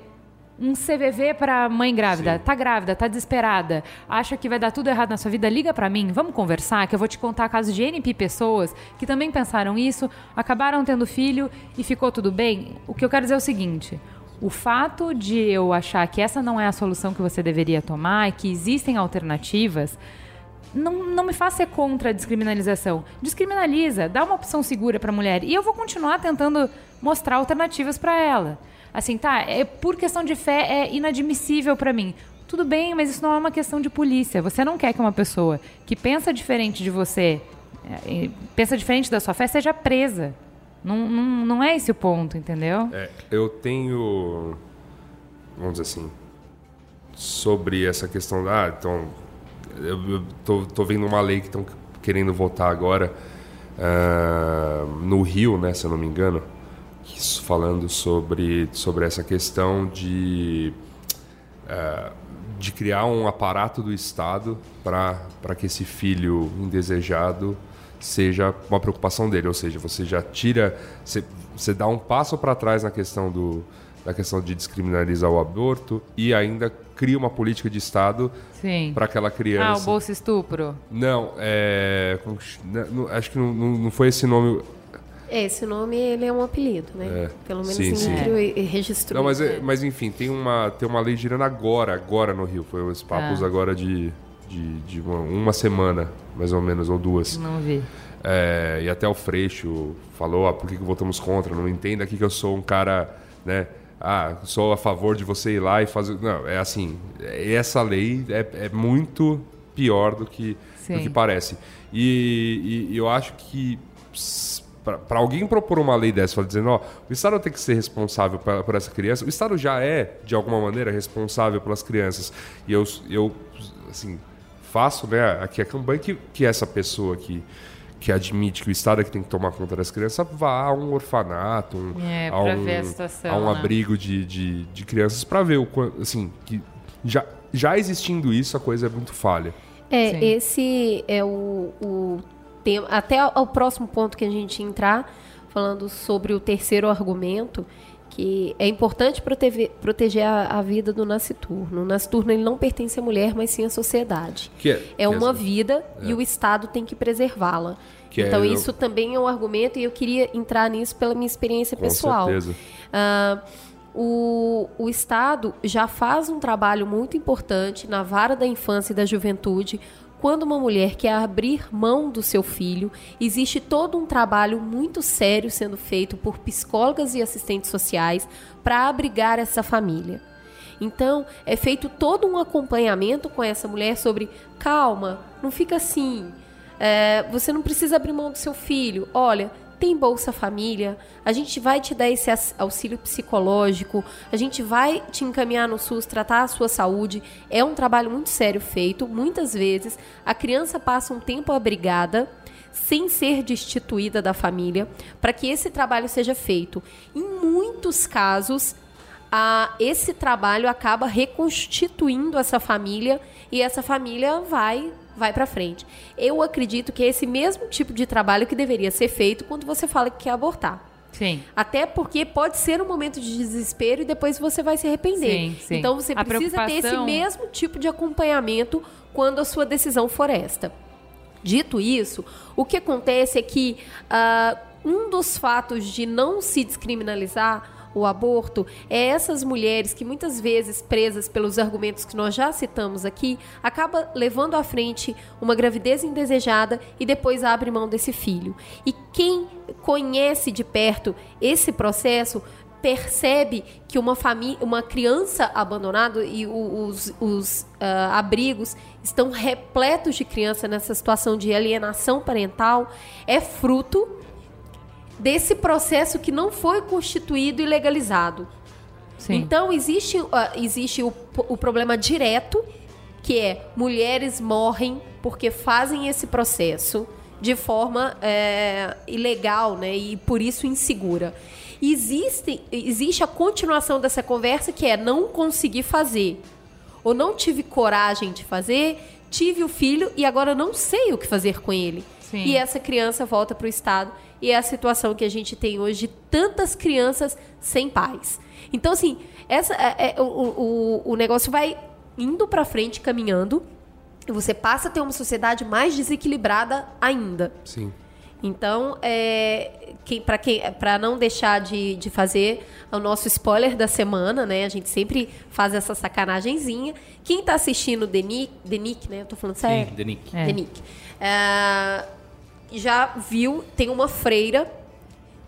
Um CVV para mãe grávida. Tá grávida, tá desesperada, acha que vai dar tudo errado na sua vida, liga para mim, vamos conversar, que eu vou te contar casos de NP pessoas que também pensaram isso, acabaram tendo filho e ficou tudo bem. O que eu quero dizer é o seguinte: o fato de eu achar que essa não é a solução que você deveria tomar, que existem alternativas, não, não me faz ser contra a descriminalização. Descriminaliza, dá uma opção segura para a mulher. E eu vou continuar tentando mostrar alternativas para ela. Assim, tá, é por questão de fé é inadmissível para mim. Tudo bem, mas isso não é uma questão de polícia. Você não quer que uma pessoa que pensa diferente de você, é, pensa diferente da sua fé, seja presa. Não, não, não é esse o ponto, entendeu? É, eu tenho, vamos dizer assim, sobre essa questão da. Ah, então, eu, eu tô, tô vendo uma lei que estão querendo votar agora ah, no Rio, né, se eu não me engano, falando sobre, sobre essa questão de. ah, de criar um aparato do Estado para que esse filho indesejado seja uma preocupação dele, ou seja, você já tira, você, você dá um passo para trás na questão do da questão de descriminalizar o aborto e ainda cria uma política de Estado para aquela Ah, o criança. bolsa estupro? Não, é, como que ch- não, não, acho que não, não, foi esse nome. Esse nome ele é um apelido, né? É, Pelo menos sim, sim. criou e registrou. Não, mas, é- né? mas enfim, tem uma, tem uma lei girando agora, agora no Rio. Foi os papos Ah. agora de, de, de uma, uma semana, mais ou menos, ou duas. Não vi. É, e até o Freixo falou, ah, por que, que votamos contra? Não entenda aqui que eu sou um cara, né? Ah, sou a favor de você ir lá e fazer... Não, é assim, essa lei é, é muito pior do que, do que parece. E, e- e eu acho que para alguém propor uma lei dessa, dizendo, ó, o Estado tem que ser responsável pela- por essa criança, o Estado já é, de alguma maneira, responsável pelas crianças. E eu, eu assim, faço né, aqui a campanha que, que essa pessoa que, que admite que o Estado é que tem que tomar conta das crianças vá a um orfanato, um, É, a, um, ver a situação, a um né? abrigo de, de, de crianças para ver o quanto, assim, que já, já existindo isso, a coisa é muito falha. É, Sim. esse é o, o tema. Até o próximo ponto que a gente entrar, falando sobre o terceiro argumento, que é importante proteger, proteger a, a vida do nasciturno. O nasciturno ele não pertence à mulher, mas sim à sociedade. Que é, É uma essa- vida e o Estado tem que preservá-la. É- então, isso também é um argumento e eu queria entrar nisso pela minha experiência Com pessoal. certeza. Ah, o, o Estado já faz um trabalho muito importante na vara da infância e da juventude. Quando uma mulher quer abrir mão do seu filho, existe todo um trabalho muito sério sendo feito por psicólogas e assistentes sociais para abrigar essa família. Então, é feito todo um acompanhamento com essa mulher sobre calma, não fica assim. É, você não precisa abrir mão do seu filho. Olha, tem Bolsa Família, a gente vai te dar esse aux- auxílio psicológico, a gente vai te encaminhar no SUS, tratar a sua saúde. É um trabalho muito sério feito. Muitas vezes a criança passa um tempo abrigada sem ser destituída da família, para que esse trabalho seja feito. Em muitos casos, a- esse trabalho acaba reconstituindo essa família e essa família vai vai para frente. Eu acredito que é esse mesmo tipo de trabalho que deveria ser feito quando você fala que quer abortar. Sim. Até porque pode ser um momento de desespero e depois você vai se arrepender. Sim, sim. Então você A precisa ter esse preocupação- mesmo tipo de acompanhamento quando a sua decisão for esta. Dito isso, o que acontece é que ah, um dos fatos de não se descriminalizar o aborto é essas mulheres que muitas vezes presas pelos argumentos que nós já citamos aqui, acaba levando à frente uma gravidez indesejada e depois abre mão desse filho. E quem conhece de perto esse processo percebe que uma família, uma criança abandonada e os, os, ah, abrigos estão repletos de criança nessa situação de alienação parental, é fruto desse processo que não foi constituído e legalizado. Sim. Então, existe, ah, existe o, o problema direto, que é mulheres morrem porque fazem esse processo de forma é, ilegal né, e por isso insegura. Existe, existe a continuação dessa conversa que é não conseguir fazer. Ou não tive coragem de fazer, tive o filho e agora não sei o que fazer com ele. Sim. E essa criança volta para o Estado. E é a situação que a gente tem hoje de tantas crianças sem pais. Então, assim, essa, é- é- o, o, o negócio vai indo para frente, caminhando. E você passa a ter uma sociedade mais desequilibrada ainda. Sim. Então, é, quem, para quem, para não deixar de, de fazer o nosso spoiler da semana, né? A gente sempre faz essa sacanagemzinha. Quem tá assistindo The Nick, The Nick, né? Eu tô falando sério. Sim, Denick. É. The Nick. É, já viu, tem uma freira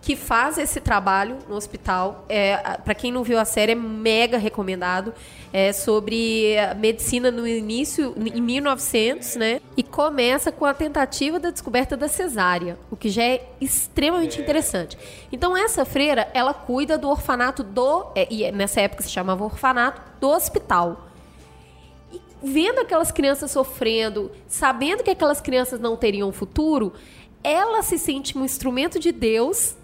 que faz esse trabalho no hospital. É, para quem não viu a série, é mega recomendado. É sobre medicina no início, em 1900, né? E começa com a tentativa da descoberta da cesárea, o que já é extremamente interessante. Então, essa freira, ela cuida do orfanato do... é, e nessa época se chamava orfanato, do hospital vendo aquelas crianças sofrendo, sabendo que aquelas crianças não teriam futuro, ela se sente um instrumento de Deus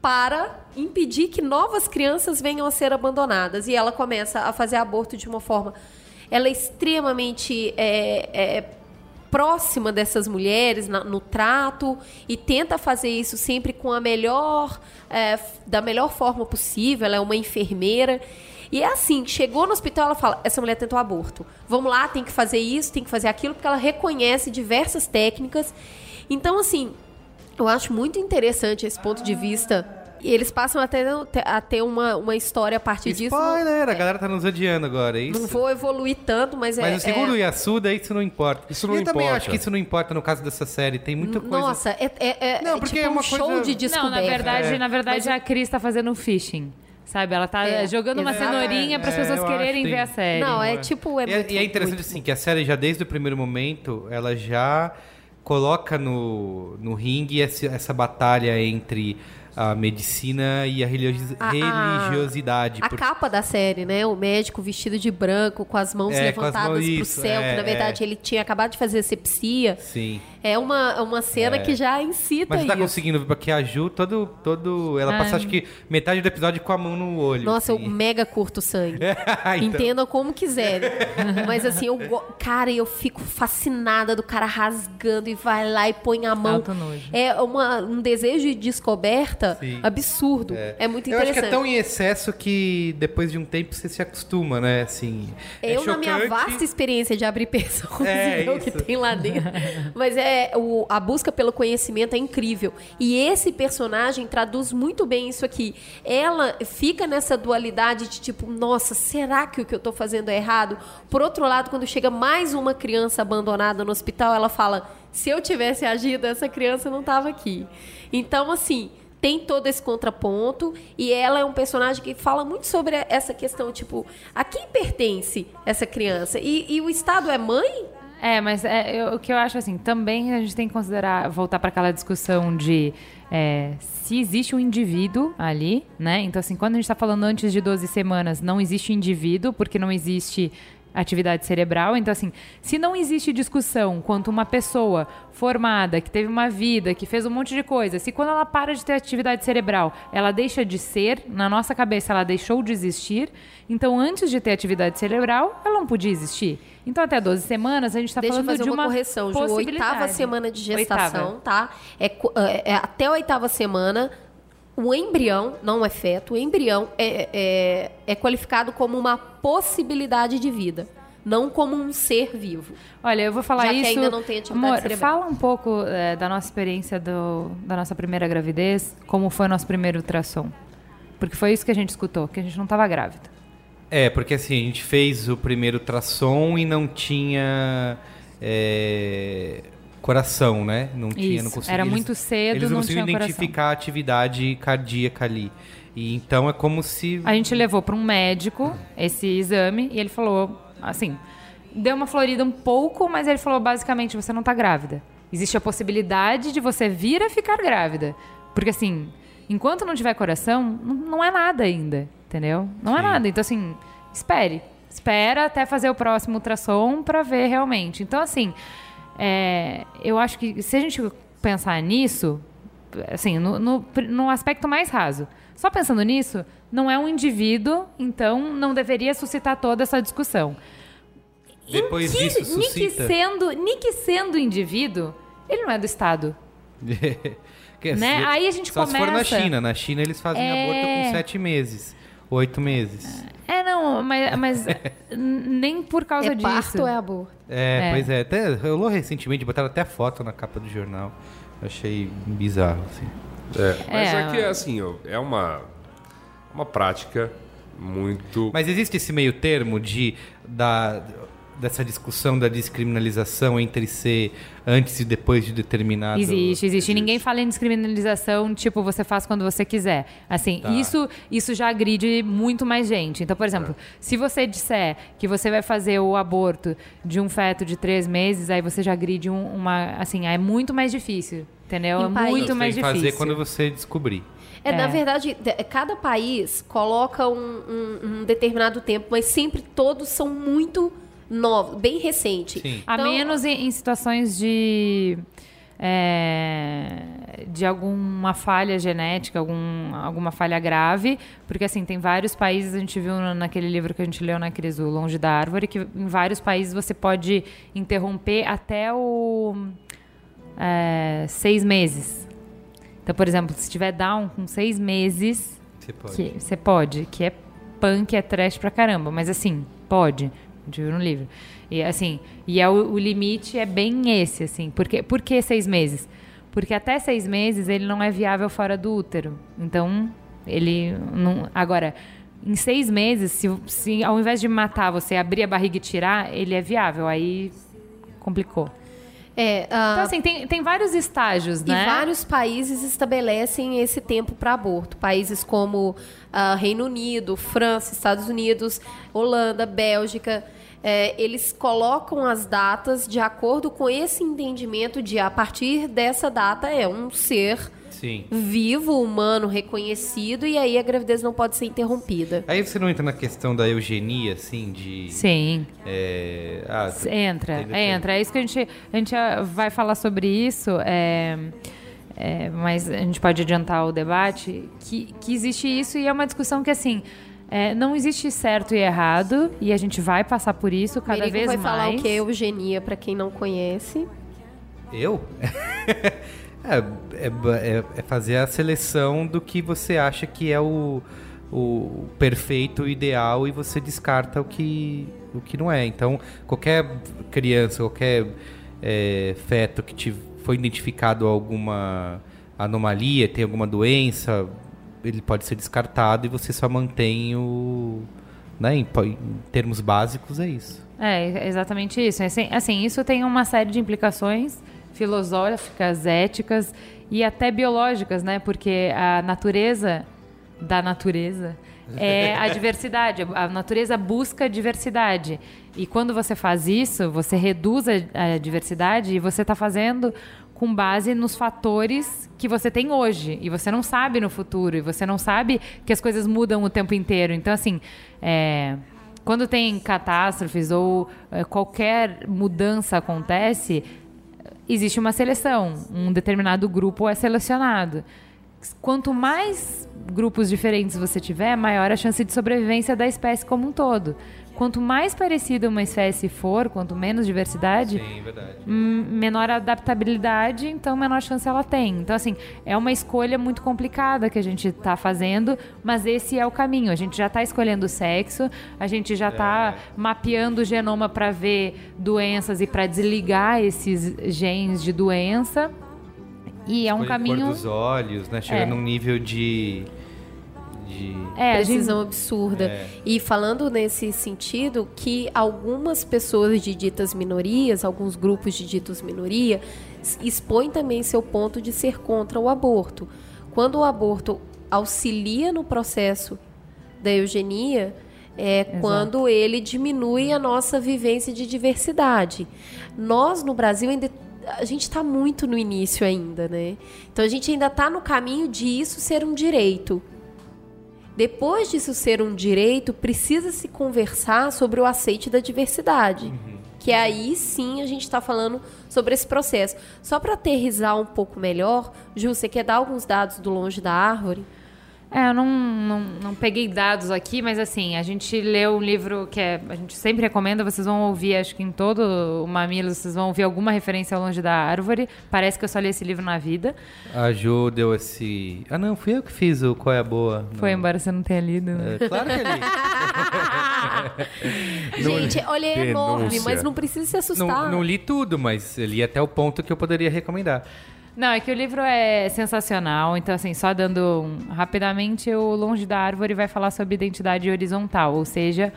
para impedir que novas crianças venham a ser abandonadas. E ela começa a fazer aborto de uma forma. Ela é extremamente é, é, próxima dessas mulheres na- no trato e tenta fazer isso sempre com a melhor, é, da melhor forma possível. Ela é uma enfermeira. E é assim, chegou no hospital, ela fala: essa mulher tentou aborto. Vamos lá, tem que fazer isso, tem que fazer aquilo, porque ela reconhece diversas técnicas. Então, assim, eu acho muito interessante esse ponto de vista. E eles passam até a ter uma, uma história a partir disso. Spoiler! A galera tá nos odiando agora, é isso? Não vou evoluir tanto, mas, é. Mas segundo o é... Yasuda, isso não importa. Isso não e eu também importa. acho que isso não importa no caso dessa série. Tem muita coisa. Nossa, é, é, é- Não, é porque tipo é uma um show coisa- de descoberta. Não, na verdade, É. na verdade Mas a Cris tá fazendo um phishing. Sabe? Ela tá É, jogando uma cenourinha para as É, pessoas quererem tem- ver a série. Não, é tipo. É E é, muito, e é interessante muito- assim que a série já desde o primeiro momento ela já coloca no, no ringue essa, essa batalha entre a medicina e a religiosi- A- a- religiosidade. A Por- capa da série, né? O médico vestido de branco, com as mãos É, levantadas mãos- pro isso, céu, é, que na verdade é. ele tinha acabado de fazer sepsia. Sim. É uma, uma cena É. que já incita Mas você tá isso. conseguindo ver porque a Ju todo todo ela Ah. passa acho que metade do episódio com a mão no olho. Nossa, eu assim. mega curto sangue. Então. Entendam como quiserem. Mas assim, eu cara, eu fico fascinada do cara rasgando e vai lá e põe a mão. Alto nojo. É uma, um desejo de descoberta Sim. absurdo. É, muito Eu acho interessante. que é tão em excesso que depois de um tempo você se acostuma, né? Assim, é Eu, na minha vasta experiência de abrir pessoas É, e ver o que tem lá dentro. Mas é o, a busca pelo conhecimento é incrível. E esse personagem traduz muito bem isso aqui. Ela fica nessa dualidade de tipo, nossa, será que o que eu tô fazendo é errado? Por outro lado, quando chega mais uma criança abandonada no hospital, ela fala: se eu tivesse agido, essa criança não tava aqui. Então, assim. Tem todo esse contraponto e ela é um personagem que fala muito sobre essa questão, tipo, a quem pertence essa criança? E, e o Estado é mãe? É, mas é, eu- o que eu acho assim, também a gente tem que considerar, voltar para aquela discussão de é, se existe um indivíduo ali, né? Então, assim, quando a gente está falando antes de 12 semanas, não existe indivíduo, porque não existe atividade cerebral. Então, assim, se não existe discussão quanto uma pessoa formada, que teve uma vida, que fez um monte de coisa, se quando ela para de ter atividade cerebral, ela deixa de ser, na nossa cabeça ela deixou de existir, então antes de ter atividade cerebral, ela não podia existir. Então, até 12 semanas, a gente está falando fazer de uma, uma correção, Ju. Oitava semana de gestação, Oitava. tá? É, é- é até a oitava semana, o embrião, não é feto, o embrião é, é, é qualificado como uma possibilidade de vida, não como um ser vivo. Olha, eu vou falar Já que isso. ainda não tem atividade Amor, cerebral. fala um pouco é, da nossa experiência do, da nossa primeira gravidez, como foi o nosso primeiro ultrassom. Porque foi isso que a gente escutou, que a gente não estava grávida. É, porque assim, a gente fez o primeiro ultrassom e não tinha. é, coração, né? Não tinha, não Isso, conseguia. era eles- muito cedo, Eles não não conseguiam tinha coração. identificar a atividade cardíaca ali. E então é como se. A gente levou para um médico esse exame e ele falou assim, deu uma florida um pouco, mas ele falou basicamente você não tá grávida. Existe a possibilidade de você vir a ficar grávida, porque assim, enquanto não tiver coração, não, é nada ainda, entendeu? Não é Sim. nada. Então assim, espere, espera até fazer o próximo ultrassom para ver realmente. Então assim, é, eu acho que se a gente pensar nisso, assim, no, no, no aspecto mais raso. Só pensando nisso, não é um indivíduo, então não deveria suscitar toda essa discussão. Depois Que- disso suscita. sendo, nem que sendo indivíduo, ele não é do Estado. Né? Aí a gente Só se for na começa- China. Na China eles fazem É. aborto com sete meses. Oito meses. É, não, mas, mas n- nem por causa É disso. parto ou é aborto? É, É. pois é. Até rolou recentemente, botaram até a foto na capa do jornal. Eu achei bizarro, assim. É, mas É. é, que assim, ó, é uma, uma prática muito. Mas existe esse meio termo de da, dessa discussão da descriminalização entre ser antes e depois de determinado. Existe, existe. Ninguém fala em descriminalização, tipo, você faz quando você quiser. Assim, Tá. isso, isso já agride muito mais gente. Então, por exemplo, se você disser que você vai fazer o aborto de um feto de três meses, aí você já agride um- uma. Assim, é muito mais difícil. Entendeu? Em É país- muito Você mais tem que difícil. fazer quando você descobrir. É, na É. verdade, de- cada país coloca um, um- um determinado tempo, mas sempre todos são muito bem recentes. Sim. A Então, menos em, em situações de. é, de alguma falha genética, algum, alguma falha grave, porque assim, tem vários países, a gente viu na- naquele livro que a gente leu na crise, o Longe da Árvore, que em vários países você pode interromper até o é, seis meses. Então, por exemplo, se tiver down com seis meses, Você pode. que você pode, que é punk, é trash pra caramba, mas assim, pode. Viu no livro. E assim, e é o, o limite é bem esse, assim. Por que, por que seis meses? Porque até seis meses ele não é viável fora do útero. Então, ele não. Agora, em seis meses, se, se ao invés de matar, você abrir a barriga e tirar, ele é viável. Aí complicou. É, ah, Então, assim, tem, tem vários estágios, E né? vários países estabelecem esse tempo para aborto. Países como ah, Reino Unido, França, Estados Unidos, Holanda, Bélgica. é, eles colocam as datas de acordo com esse entendimento de a partir dessa data é um ser Sim. vivo, humano, reconhecido, e aí a gravidez não pode ser interrompida. Aí você não entra na questão da eugenia, assim, de. Sim. É, ah, Entra, entra. É isso que a gente, a gente ah, vai falar sobre isso, é, é, mas a gente pode adiantar o debate, que, que existe isso e é uma discussão que, assim, é, não existe certo e errado, e a gente vai passar por isso cada Merigo vez vai mais. falar o que é eugenia para quem não conhece. Eu? é, é, é- é fazer a seleção do que você acha que é o, o perfeito, o ideal, e você descarta o que, o que não é. Então, qualquer criança, qualquer é, feto que te, foi identificado alguma anomalia, tem alguma doença, ele pode ser descartado e você só mantém o. Né, em, em termos básicos, é isso. É, exatamente isso. Assim, assim, isso tem uma série de implicações filosóficas, éticas e até biológicas, né? Porque a natureza da natureza é a diversidade. A natureza busca diversidade. E quando você faz isso, você reduz a, a diversidade e você está fazendo com base nos fatores que você tem hoje. E você não sabe no futuro. E você não sabe que as coisas mudam o tempo inteiro. Então, assim, é, quando tem catástrofes ou é, qualquer mudança acontece, existe uma seleção. Um determinado grupo é selecionado. Quanto mais grupos diferentes você tiver, maior a chance de sobrevivência da espécie como um todo. Quanto mais parecida uma espécie for, quanto menos diversidade, Sim, menor adaptabilidade, então menor chance ela tem. Então, assim, é uma escolha muito complicada que a gente está fazendo, mas esse é o caminho. A gente já está escolhendo o sexo, a gente já está mapeando o genoma para ver doenças e para desligar esses genes de doença. E é um Escolher caminho. cor dos olhos, né? Chegar É. num nível de, de É, precisão absurda. É. E falando nesse sentido, que algumas pessoas de ditas minorias, alguns grupos de ditos minoria, expõem também seu ponto de ser contra o aborto. Quando o aborto auxilia no processo da eugenia, é quando ele diminui a nossa vivência de diversidade. Nós, no Brasil, ainda a gente está muito no início ainda, né? Então a gente ainda está no caminho de isso ser um direito. Depois disso ser um direito, precisa se conversar sobre o aceite da diversidade. Que aí sim a gente está falando sobre esse processo. Só para aterrizar um pouco melhor, Ju, você quer dar alguns dados do Longe da Árvore? É, eu não, não, não peguei dados aqui, mas assim, a gente leu um livro que é, a gente sempre recomenda, vocês vão ouvir, acho que em todo o Mamilo, vocês vão ouvir alguma referência ao Longe da Árvore. Parece que eu só li esse livro na vida. A Ju deu esse. Ah, não, fui eu que fiz o Qual é a Boa. Foi No- embora você não tenha lido. né? É, claro que ele. Gente, olha, é enorme, mas não precisa se assustar. não, não li tudo, mas li até o ponto que eu poderia recomendar. Não, é que o livro é sensacional. Então, assim, só dando um- rapidamente, o Longe da Árvore vai falar sobre identidade horizontal, ou seja,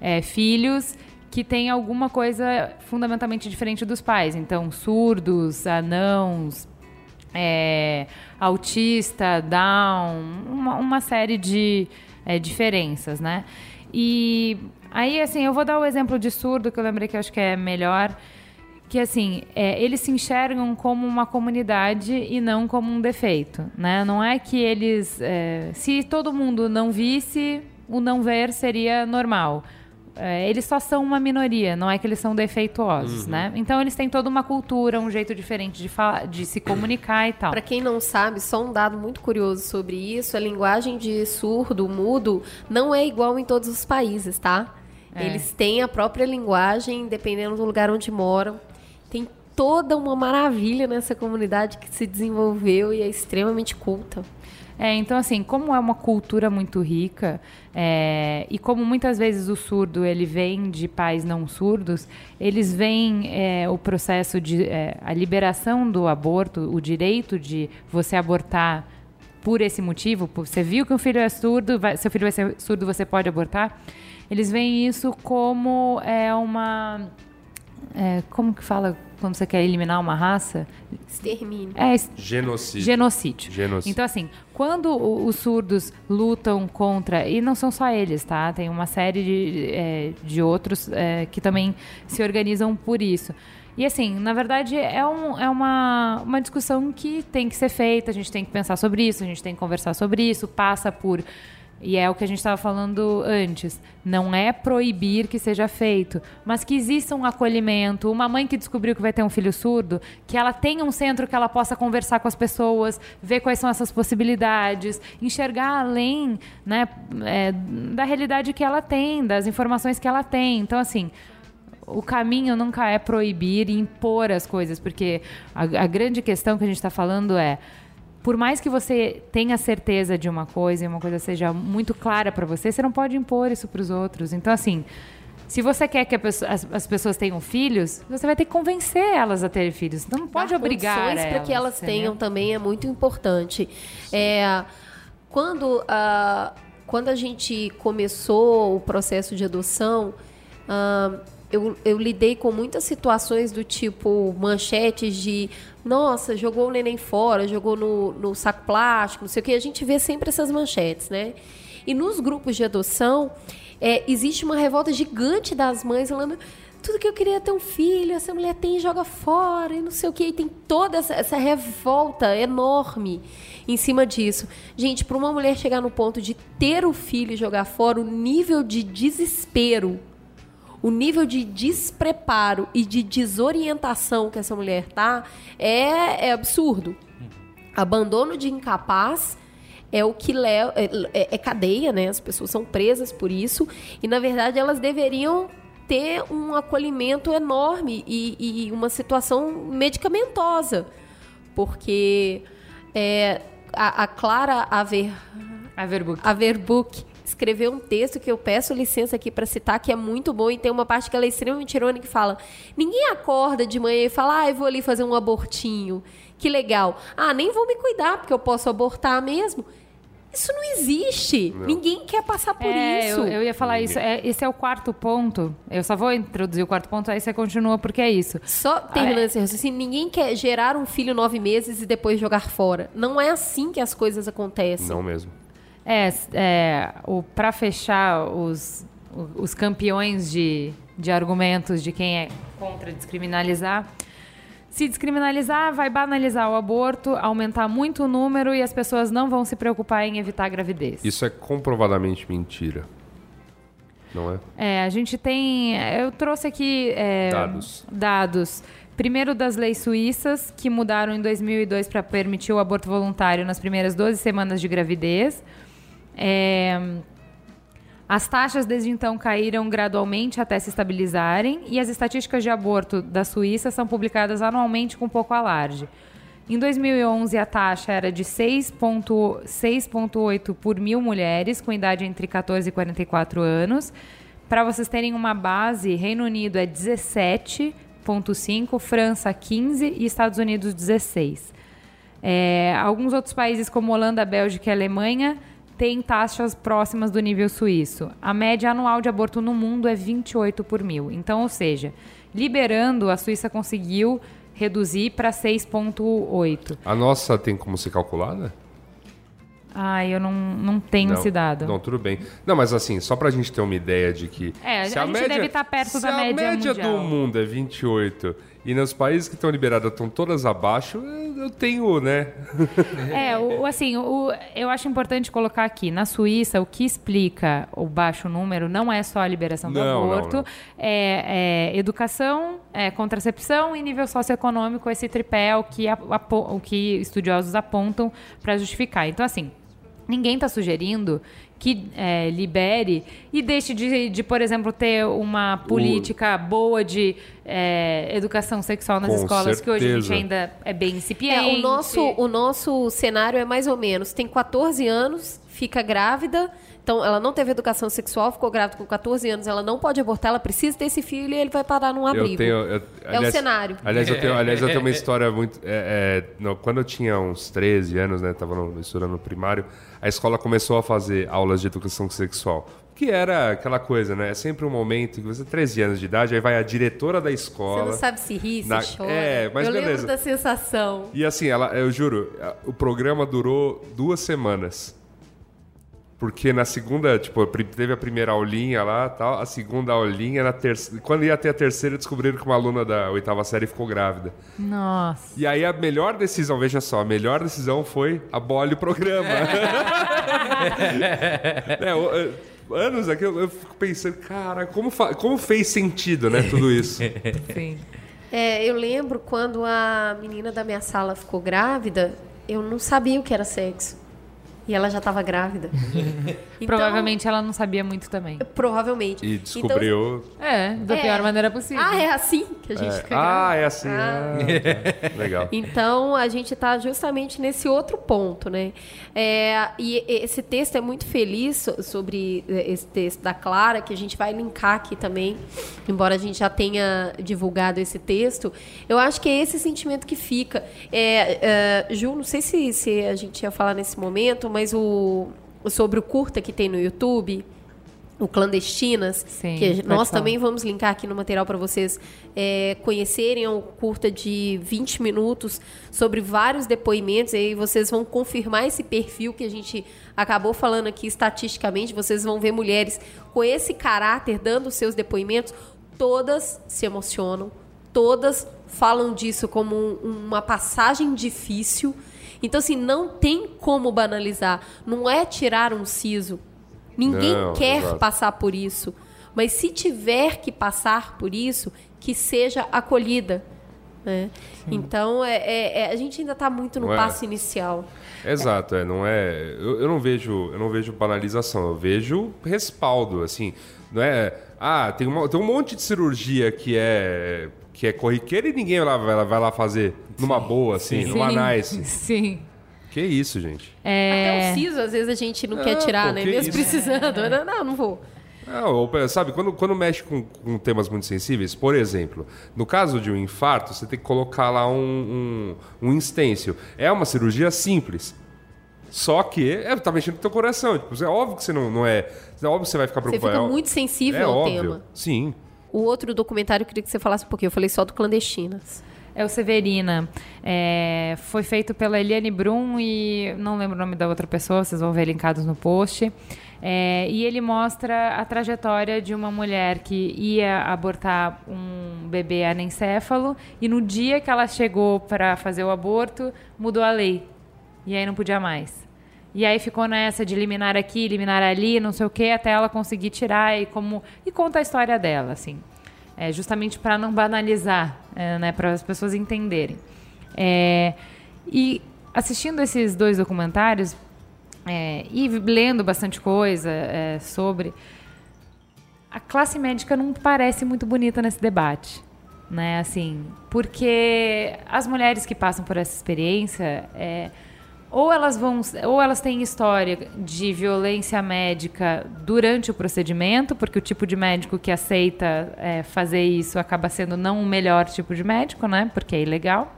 é, filhos que têm alguma coisa fundamentalmente diferente dos pais. Então, surdos, anãos, é, autista, down, uma, uma série de é, diferenças, né? E aí, assim, eu vou dar o exemplo de surdo, que eu lembrei que eu acho que é melhor que assim é, eles se enxergam como uma comunidade e não como um defeito, né? Não é que eles, é, se todo mundo não visse, o não ver seria normal. É, eles só são uma minoria, não é que eles são defeituosos, né? Então eles têm toda uma cultura, um jeito diferente de, falar, de se comunicar e tal. Para quem não sabe, só um dado muito curioso sobre isso: a linguagem de surdo, mudo, não é igual em todos os países, tá? É. Eles têm a própria linguagem, dependendo do lugar onde moram. Toda uma maravilha nessa comunidade que se desenvolveu e é extremamente culta. É, então assim, como é uma cultura muito rica é, e como muitas vezes o surdo ele vem de pais não surdos, eles veem é, o processo de é, a liberação do aborto, o direito de você abortar por esse motivo, você viu que um filho é surdo, vai- seu filho vai ser surdo, você pode abortar. Eles veem isso como é uma é, como que fala quando você quer eliminar uma raça? Extermínio. É es- Genocídio. genocídio. Genocídio. Então, assim, quando os surdos lutam contra, e não são só eles, tá? Tem uma série de, é, de outros é, que também se organizam por isso. E assim, na verdade, é, um- é uma, uma discussão que tem que ser feita, a gente tem que pensar sobre isso, a gente tem que conversar sobre isso, passa por. E é o que a gente estava falando antes. Não é proibir que seja feito, mas que exista um acolhimento. Uma mãe que descobriu que vai ter um filho surdo, que ela tenha um centro que ela possa conversar com as pessoas, ver quais são essas possibilidades, enxergar além né, é, da realidade que ela tem, das informações que ela tem. Então, assim, o caminho nunca é proibir e impor as coisas, porque a, a grande questão que a gente está falando é por mais que você tenha certeza de uma coisa e uma coisa seja muito clara para você, você não pode impor isso para os outros. Então, assim, se você quer que pessoa- as, as pessoas tenham filhos, você vai ter que convencer elas a terem filhos. Então, não pode Dar obrigar condições para que elas tenham também é muito importante. É, quando, a, quando a gente começou o processo de adoção, ah, eu, eu lidei com muitas situações do tipo manchetes de nossa, jogou o neném fora, jogou no, no saco plástico, não sei o que. A gente vê sempre essas manchetes, né? E nos grupos de adoção, é, existe uma revolta gigante das mães falando tudo que eu queria é ter um filho, essa mulher tem e joga fora, e não sei o que. E tem toda essa, essa revolta enorme em cima disso. Gente, para uma mulher chegar no ponto de ter o filho e jogar fora, o nível de desespero, o nível de despreparo e de desorientação que essa mulher tá é, é absurdo. Abandono de incapaz é o que leva. É, é- é cadeia, né? As pessoas são presas por isso. E, na verdade, elas deveriam ter um acolhimento enorme e, e uma situação medicamentosa. Porque é, a, a Clara Aver, A Verbook. Escreveu um texto que eu peço licença aqui para citar, que é muito bom, e tem uma parte que ela é extremamente irônica que fala: ninguém acorda de manhã e fala, ah, eu vou ali fazer um abortinho. Que legal. Ah, nem vou me cuidar, porque eu posso abortar mesmo. Isso não existe. Ninguém quer passar por É, isso. eu, eu ia falar isso. É, esse é o quarto ponto. Eu só vou introduzir o quarto ponto, aí você continua, porque é isso. Só terminando esse raciocínio, ninguém quer gerar um filho nove meses e depois jogar fora. Não é assim que as coisas acontecem. Não mesmo. É, é o para fechar os, os campeões de, de argumentos de quem é contra descriminalizar. Se descriminalizar, vai banalizar o aborto, aumentar muito o número e as pessoas não vão se preocupar em evitar a gravidez. Isso é comprovadamente mentira. Não é? É, a gente tem. Eu trouxe aqui. é, Dados. Dados. Primeiro das leis suíças, que mudaram em 2002 para permitir o aborto voluntário nas primeiras 12 semanas de gravidez. É, as taxas desde então caíram gradualmente até se estabilizarem e as estatísticas de aborto da Suíça são publicadas anualmente com pouco alarde. Em 2011, a taxa era de 6,8 por mil mulheres com idade entre 14 e 44 anos. Para vocês terem uma base, Reino Unido é 17,5, França 15 e Estados Unidos 16. É, alguns outros países, como Holanda, Bélgica e Alemanha, têm taxas próximas do nível suíço. A média anual de aborto no mundo é 28 por mil. Então, ou seja, liberando, a Suíça conseguiu reduzir para 6,8. A nossa tem como ser calculada? Ai, eu não, não tenho não, esse dado. Não, tudo bem. Não, mas assim, só pra gente ter uma ideia de que. É, se a gente deve estar perto da média a média mundial. do mundo é 28 e nos países que estão liberados estão todas abaixo, eu tenho, né? É, o, assim, o, eu acho importante colocar aqui, na Suíça, o que explica o baixo número não é só a liberação do Não, não, aborto, não. É, é educação, é contracepção e nível socioeconômico, esse tripé é o que, o que estudiosos apontam para justificar. Então, assim, ninguém está sugerindo que é, libere e deixe de, de, por exemplo, ter uma política boa de é, educação sexual nas Com escolas, que hoje a gente certeza. ainda é bem incipiente. É, o nosso, o nosso cenário é mais ou menos: tem 14 anos, fica grávida, então ela não teve educação sexual, ficou grávida com 14 anos, ela não pode abortar, ela precisa desse filho e ele vai parar num abrigo. Eu tenho, eu- É o cenário. Aliás, eu tenho, aliás, eu tenho uma história muito. é, é, no- quando eu tinha uns 13 anos, né? Tava no, estudando no primário, a escola começou a fazer aulas de educação sexual. Que era aquela coisa, né? É sempre um momento que você, 13 anos de idade, aí vai a diretora da escola. Você não sabe se ri, se Na- chora. É, mas Eu beleza. lembro da sensação. E assim, ela, eu juro, o programa durou duas semanas. Porque na segunda, tipo, teve a primeira aulinha lá tal, a segunda aulinha, na terceira. Quando ia ter a terceira, descobriram que uma aluna da oitava série ficou grávida. Nossa. E aí a melhor decisão, veja só, a melhor decisão foi abole o programa. É, o- é, anos aqui eu, eu fico pensando, cara, como, como fez sentido, né, tudo isso? Sim. É, eu lembro quando a menina da minha sala ficou grávida, eu não sabia o que era sexo. E ela já estava grávida. Então, Provavelmente ela não sabia muito também. Provavelmente. E descobriu. É, da É. pior maneira possível. Então, ah, é assim que a gente fica ah, grávida? é assim. Ah. ah, tá. Legal. Então, a gente está justamente nesse outro ponto, né? É, e esse texto é muito feliz so- sobre eh, esse texto da Clara, que a gente vai linkar aqui também, embora a gente já tenha divulgado esse texto. Eu acho que é esse sentimento que fica. É, é, Ju, não sei se, se a gente ia falar nesse momento, mas o, sobre o curta que tem no YouTube, o Clandestinas, Sim, que nós falar. também vamos linkar aqui no material para vocês é, conhecerem. É um curta de 20 minutos sobre vários depoimentos. E aí vocês vão confirmar esse perfil que a gente acabou falando aqui estatisticamente. Vocês vão ver mulheres com esse caráter dando seus depoimentos. Todas se emocionam, todas falam disso como um- uma passagem difícil. Então, assim, não tem como banalizar. Não é tirar um siso. Ninguém Não, quer exato. passar por isso. Mas se tiver que passar por isso, que seja acolhida. né? Então, é, é- é- a gente ainda está muito no Não é? passo inicial. Exato, é, não é. Eu, eu não vejo, eu não vejo banalização, eu vejo respaldo, assim, não é. Ah, tem, uma- tem um monte de cirurgia que é que é corriqueira e ninguém vai lá, vai lá, vai lá fazer numa boa, assim, numa Sim, nice. Sim. Que isso, gente? Até o siso, às vezes, a gente não quer Ah, tirar, pô, né? que Mesmo isso? precisando. Não, não, não vou. Não, sabe, quando, quando mexe com, com temas muito sensíveis, por exemplo, no caso de um infarto, você tem que colocar lá um, um, um instêncio. É uma cirurgia simples. Só que é, tá mexendo com o teu coração. Tipo, é óbvio que você não, não é. É óbvio que você vai ficar Você preocupado. fica É- muito sensível é ao óbvio. tema. Sim. O outro documentário eu queria que você falasse um pouquinho. Eu falei só do Clandestinas. É o Severina. É, foi feito pela Eliane Brum e não lembro o nome da outra pessoa, vocês vão ver linkados no post. É, e ele mostra a trajetória de uma mulher que ia abortar um bebê anencéfalo e no dia que ela chegou para fazer o aborto, mudou a lei. E aí não podia mais. E aí ficou nessa de eliminar aqui, eliminar ali, não sei o quê, até ela conseguir tirar e como e conta a história dela, assim. É, justamente para não banalizar, é, né, para as pessoas entenderem. É, e assistindo esses dois documentários é, e lendo bastante coisa é, sobre, a classe médica não parece muito bonita nesse debate, né? Assim, porque as mulheres que passam por essa experiência, é, ou elas vão, ou elas têm história de violência médica durante o procedimento, porque o tipo de médico que aceita é, fazer isso acaba sendo não o melhor tipo de médico, né? Porque é ilegal.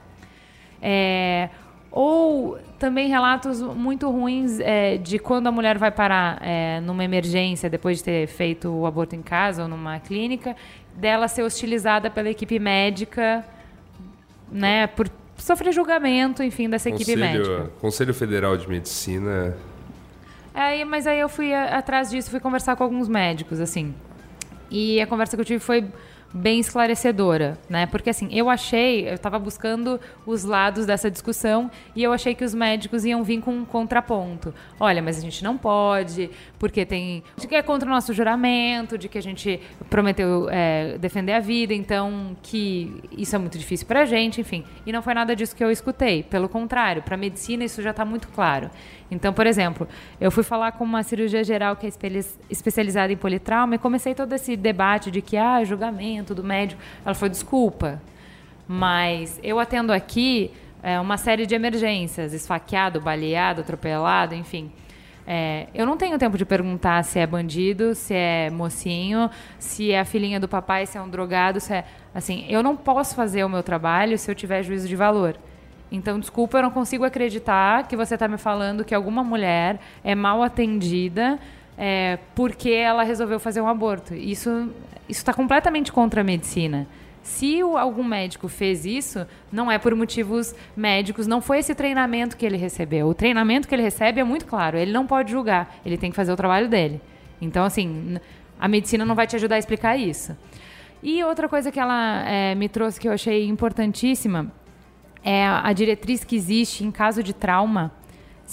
É, ou também relatos muito ruins é, de quando a mulher vai parar é, numa emergência depois de ter feito o aborto em casa ou numa clínica, dela ser hostilizada pela equipe médica, né, por sofrer julgamento, enfim, dessa equipe médica. Conselho, Federal de Medicina. Aí, mas aí eu fui atrás disso, fui conversar com alguns médicos, assim. E a conversa que eu tive foi bem esclarecedora, né? Porque assim, eu achei, eu estava buscando os lados dessa discussão e eu achei que os médicos iam vir com um contraponto. Olha, mas a gente não pode, porque tem de que é contra o nosso juramento, de que a gente prometeu é, defender a vida, então que isso é muito difícil para a gente, enfim. E não foi nada disso que eu escutei. Pelo contrário, para a medicina isso já está muito claro. Então, por exemplo, eu fui falar com uma cirurgia geral que é especializada em politrauma e comecei todo esse debate de que, ah, julgamento do médico. Ela falou, desculpa, mas eu atendo aqui é, uma série de emergências, esfaqueado, baleado, atropelado, enfim. É, eu não tenho tempo de perguntar se é bandido, se é mocinho, se é a filhinha do papai, se é um drogado, se é. Assim, eu não posso fazer o meu trabalho se eu tiver juízo de valor. Então, desculpa, eu não consigo acreditar que você está me falando que alguma mulher é mal atendida é, porque ela resolveu fazer um aborto. Isso está completamente contra a medicina. Se algum médico fez isso, não é por motivos médicos, não foi esse treinamento que ele recebeu. O treinamento que ele recebe é muito claro, ele não pode julgar, ele tem que fazer o trabalho dele. Então, assim, a medicina não vai te ajudar a explicar isso. E outra coisa que ela eh, me trouxe que eu achei importantíssima é a diretriz que existe em caso de trauma.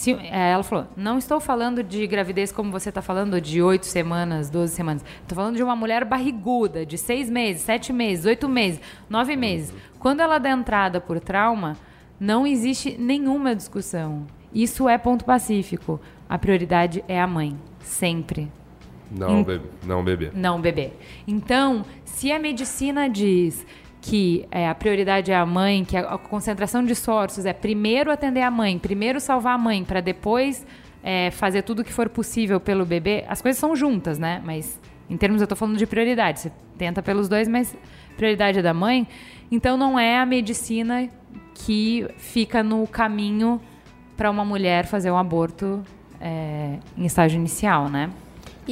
Se, é, ela falou: não estou falando de gravidez como você está falando, de oito semanas, 12 semanas. Estou falando de uma mulher barriguda, de seis meses, sete meses, oito meses, nove meses. Quando ela dá entrada por trauma, não existe nenhuma discussão. Isso é ponto pacífico. A prioridade é a mãe, sempre. Não, Em- bebê. Não, bebê. Não, bebê. Então, se a medicina diz que é, a prioridade é a mãe, que a, concentração de esforços é primeiro atender a mãe, primeiro salvar a mãe, para depois é, fazer tudo o que for possível pelo bebê, as coisas são juntas, né? Mas em termos, eu estou falando de prioridade. Você tenta pelos dois, mas prioridade é da mãe. Então, não é a medicina que fica no caminho para uma mulher fazer um aborto é, em estágio inicial, né?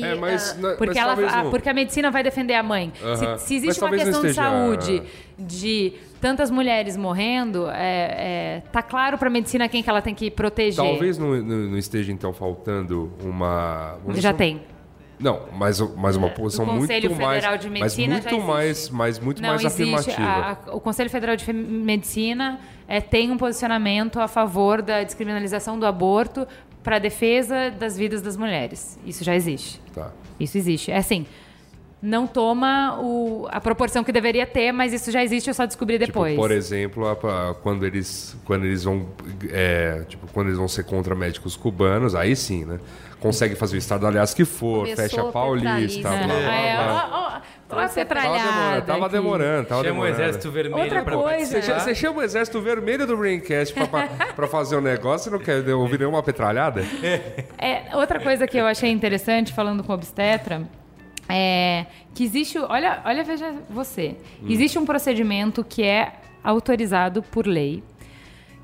É, mas, ah, na- Porque, ela, a, não- porque a medicina vai defender a mãe. Se, se existe uma questão de saúde de tantas mulheres morrendo, é, é, tá claro para a medicina quem que ela tem que proteger. Talvez não, não- não esteja, então, faltando uma... Já dizer, tem. Não, mas, mas uma posição Do muito mais... Federal de mas muito mais, mas muito Não mais afirmativa. a- a- o Conselho Federal de Medicina é, tem um posicionamento a favor da descriminalização do aborto para a defesa das vidas das mulheres. Isso já existe. Tá. Isso existe. É assim, não toma o- a proporção que deveria ter, mas isso já existe, eu só descobri depois. Tipo, por exemplo, a- a- quando eles, quando eles vão, é, tipo, quando eles vão ser contra médicos cubanos, aí sim, né? Consegue fazer o estardalhaço que for, Começou fecha a Paulista, blá, blá, blá. É, blá. ó, ó, Tava petralhada demorando, tava demorando, tava Chama o demorando. Exército Vermelho Outra pra coisa. Você, você chama o Exército Vermelho do Braincast pra, pra, pra fazer o negócio e não quer ouvir nenhuma petralhada? É, outra coisa que eu achei interessante, falando com o obstetra, é que existe. Olha, olha, veja você. Existe um procedimento que é autorizado por lei,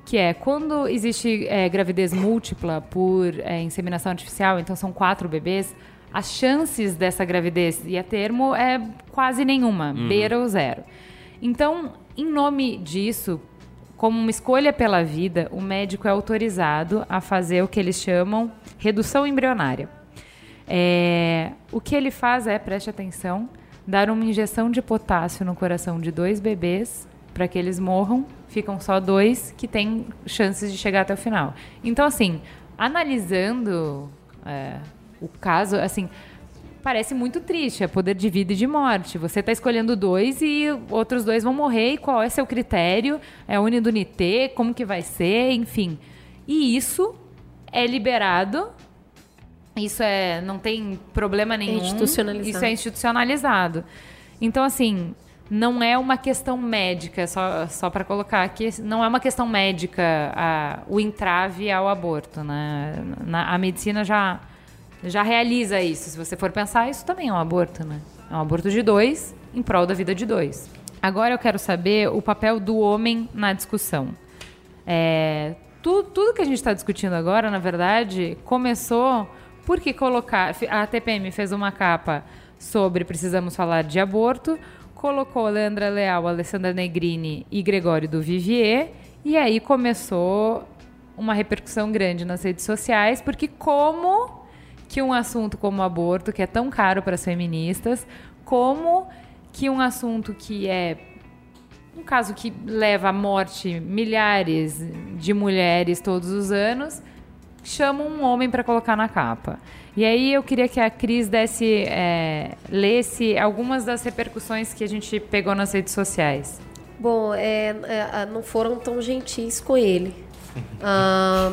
que é quando existe é, gravidez múltipla por é, inseminação artificial, então são quatro bebês, as chances dessa gravidez ir a termo é quase nenhuma, beira o zero. Então, em nome disso, como uma escolha pela vida, o médico é autorizado a fazer o que eles chamam redução embrionária. É, o que ele faz é, preste atenção, dar uma injeção de potássio no coração de dois bebês para que eles morram. Ficam só dois que têm chances de chegar até o final. Então, assim, analisando é, o caso, assim, parece muito triste. É poder de vida e de morte. Você está escolhendo dois e outros dois vão morrer. E qual é seu critério? É unidunité? Como que vai ser? Enfim. E isso é liberado isso é, não tem problema nenhum. institucionalizado. Isso é institucionalizado. Então, assim, não é uma questão médica, só, só para colocar aqui, não é uma questão médica a, o entrave ao aborto. Né? Na, a medicina já, já realiza isso. Se você for pensar, isso também é um aborto. Né? É um aborto de dois em prol da vida de dois. Agora eu quero saber o papel do homem na discussão. É, tu, tudo que a gente está discutindo agora, na verdade, começou porque colocar. A TPM fez uma capa sobre Precisamos Falar de Aborto, colocou Leandra Leal, Alessandra Negrini e Gregório do Vivier, e aí começou uma repercussão grande nas redes sociais, porque como que um assunto como o aborto, que é tão caro para as feministas, como que um assunto que é um caso que leva à morte milhares de mulheres todos os anos, chama um homem para colocar na capa. E aí eu queria que a Cris desse, é, lesse algumas das repercussões que a gente pegou nas redes sociais. Bom, é, é, não foram tão gentis com ele. Ah,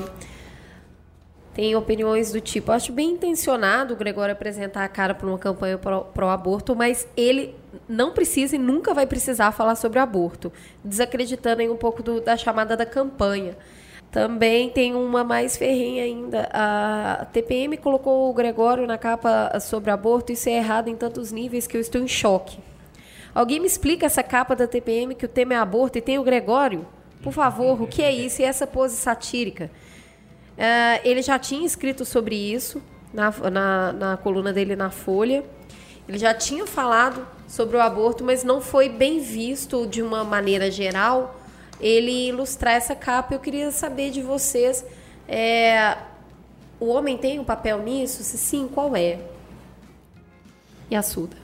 tem opiniões do tipo, acho bem intencionado o Gregório apresentar a cara para uma campanha pro aborto, mas ele não precisa e nunca vai precisar falar sobre aborto, desacreditando em um pouco do, da chamada da campanha. Também tem uma mais ferrenha ainda. A TPM colocou o Gregório na capa sobre aborto. Isso é errado em tantos níveis que eu estou em choque. Alguém me explica essa capa da TPM que o tema é aborto e tem o Gregório? Por favor, o que é isso? E essa pose satírica? Uh, ele já tinha escrito sobre isso na, na, na coluna dele na Folha. Ele já tinha falado sobre o aborto, mas não foi bem visto de uma maneira geral ele ilustrar essa capa. Eu queria saber de vocês, é, o homem tem um papel nisso? Se sim, qual é? E a Suda?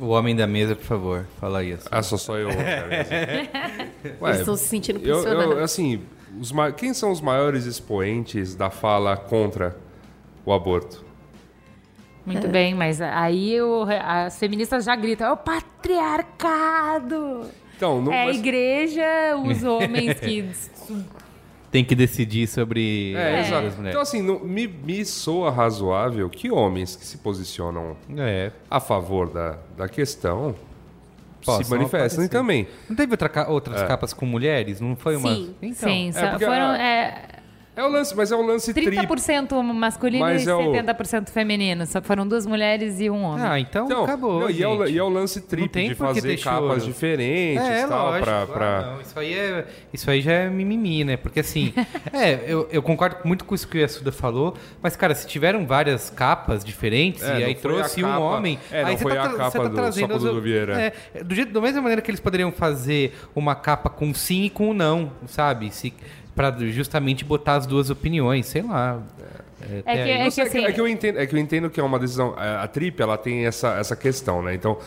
O homem da mesa, por favor, fala aí. Ah, só sou eu. Ué, Eles estão se sentindo pressionados. Eu, eu, assim, os, quem são os maiores expoentes da fala contra o aborto? Muito é. bem, mas aí o, as feministas já gritam: é o patriarcado! Então, não, é mas... a igreja, os homens que. Tem que decidir sobre é, as mulheres. Então, assim, não, me, me soa razoável que homens que se posicionam é. a favor da, da questão Posso, se manifestem também. Não teve outra, outras é. capas com mulheres? Não foi uma. Sim, então, sim. É foram, a... é, é o lance, mas é o lance 30% tri... masculino mas e é o... 70% feminino. Só foram duas mulheres e um homem. Ah, então, então acabou. Não, e, é o, e, é o, lance triplo de fazer capas choro. diferentes é, tal, lógico, pra, pra... não, isso, aí é, isso aí já é mimimi, né? Porque assim, é, eu, eu concordo muito com isso que a Suda falou, mas, cara, se tiveram várias capas diferentes é, e aí trouxe capa, um homem. É, aí não foi tá, a capa tá do trazendo do Vieira. É, do jeito, da mesma maneira que eles poderiam fazer uma capa com sim e com não, sabe? Se para justamente botar as duas opiniões, sei lá. É, é, que, é, que, assim... é, que, eu entendo, é que eu entendo que é uma decisão. A, a Trip ela tem essa, essa questão, né? Então,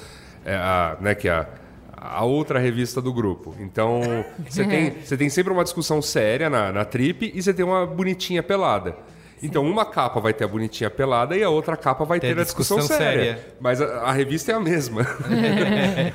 é a, né, que a, a outra revista do grupo. Então, você tem, você tem sempre uma discussão séria na, na Trip e você tem uma bonitinha pelada. Então, uma capa vai ter a bonitinha pelada e a outra capa vai ter a discussão, discussão séria. séria. Mas a, a, revista é a mesma.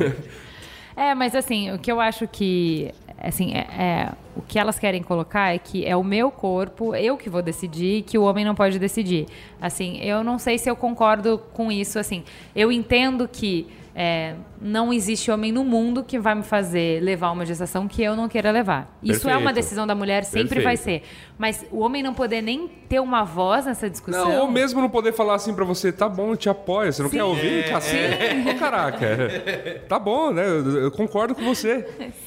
é, mas assim, o que eu acho que assim, é, é, o que elas querem colocar é que é o meu corpo, eu que vou decidir, que o homem não pode decidir. Assim, eu não sei se eu concordo com isso. Assim, eu entendo que é, não existe homem no mundo que vai me fazer levar uma gestação que eu não queira levar. Isso é uma Perfeito. decisão da mulher, sempre vai ser. Perfeito. Mas o homem não poder nem ter uma voz nessa discussão. Não, ou mesmo não poder falar assim pra você, tá bom, eu te apoio, você não quer ouvir, cacete? Ô, caraca, tá bom, né? Eu, eu concordo com você.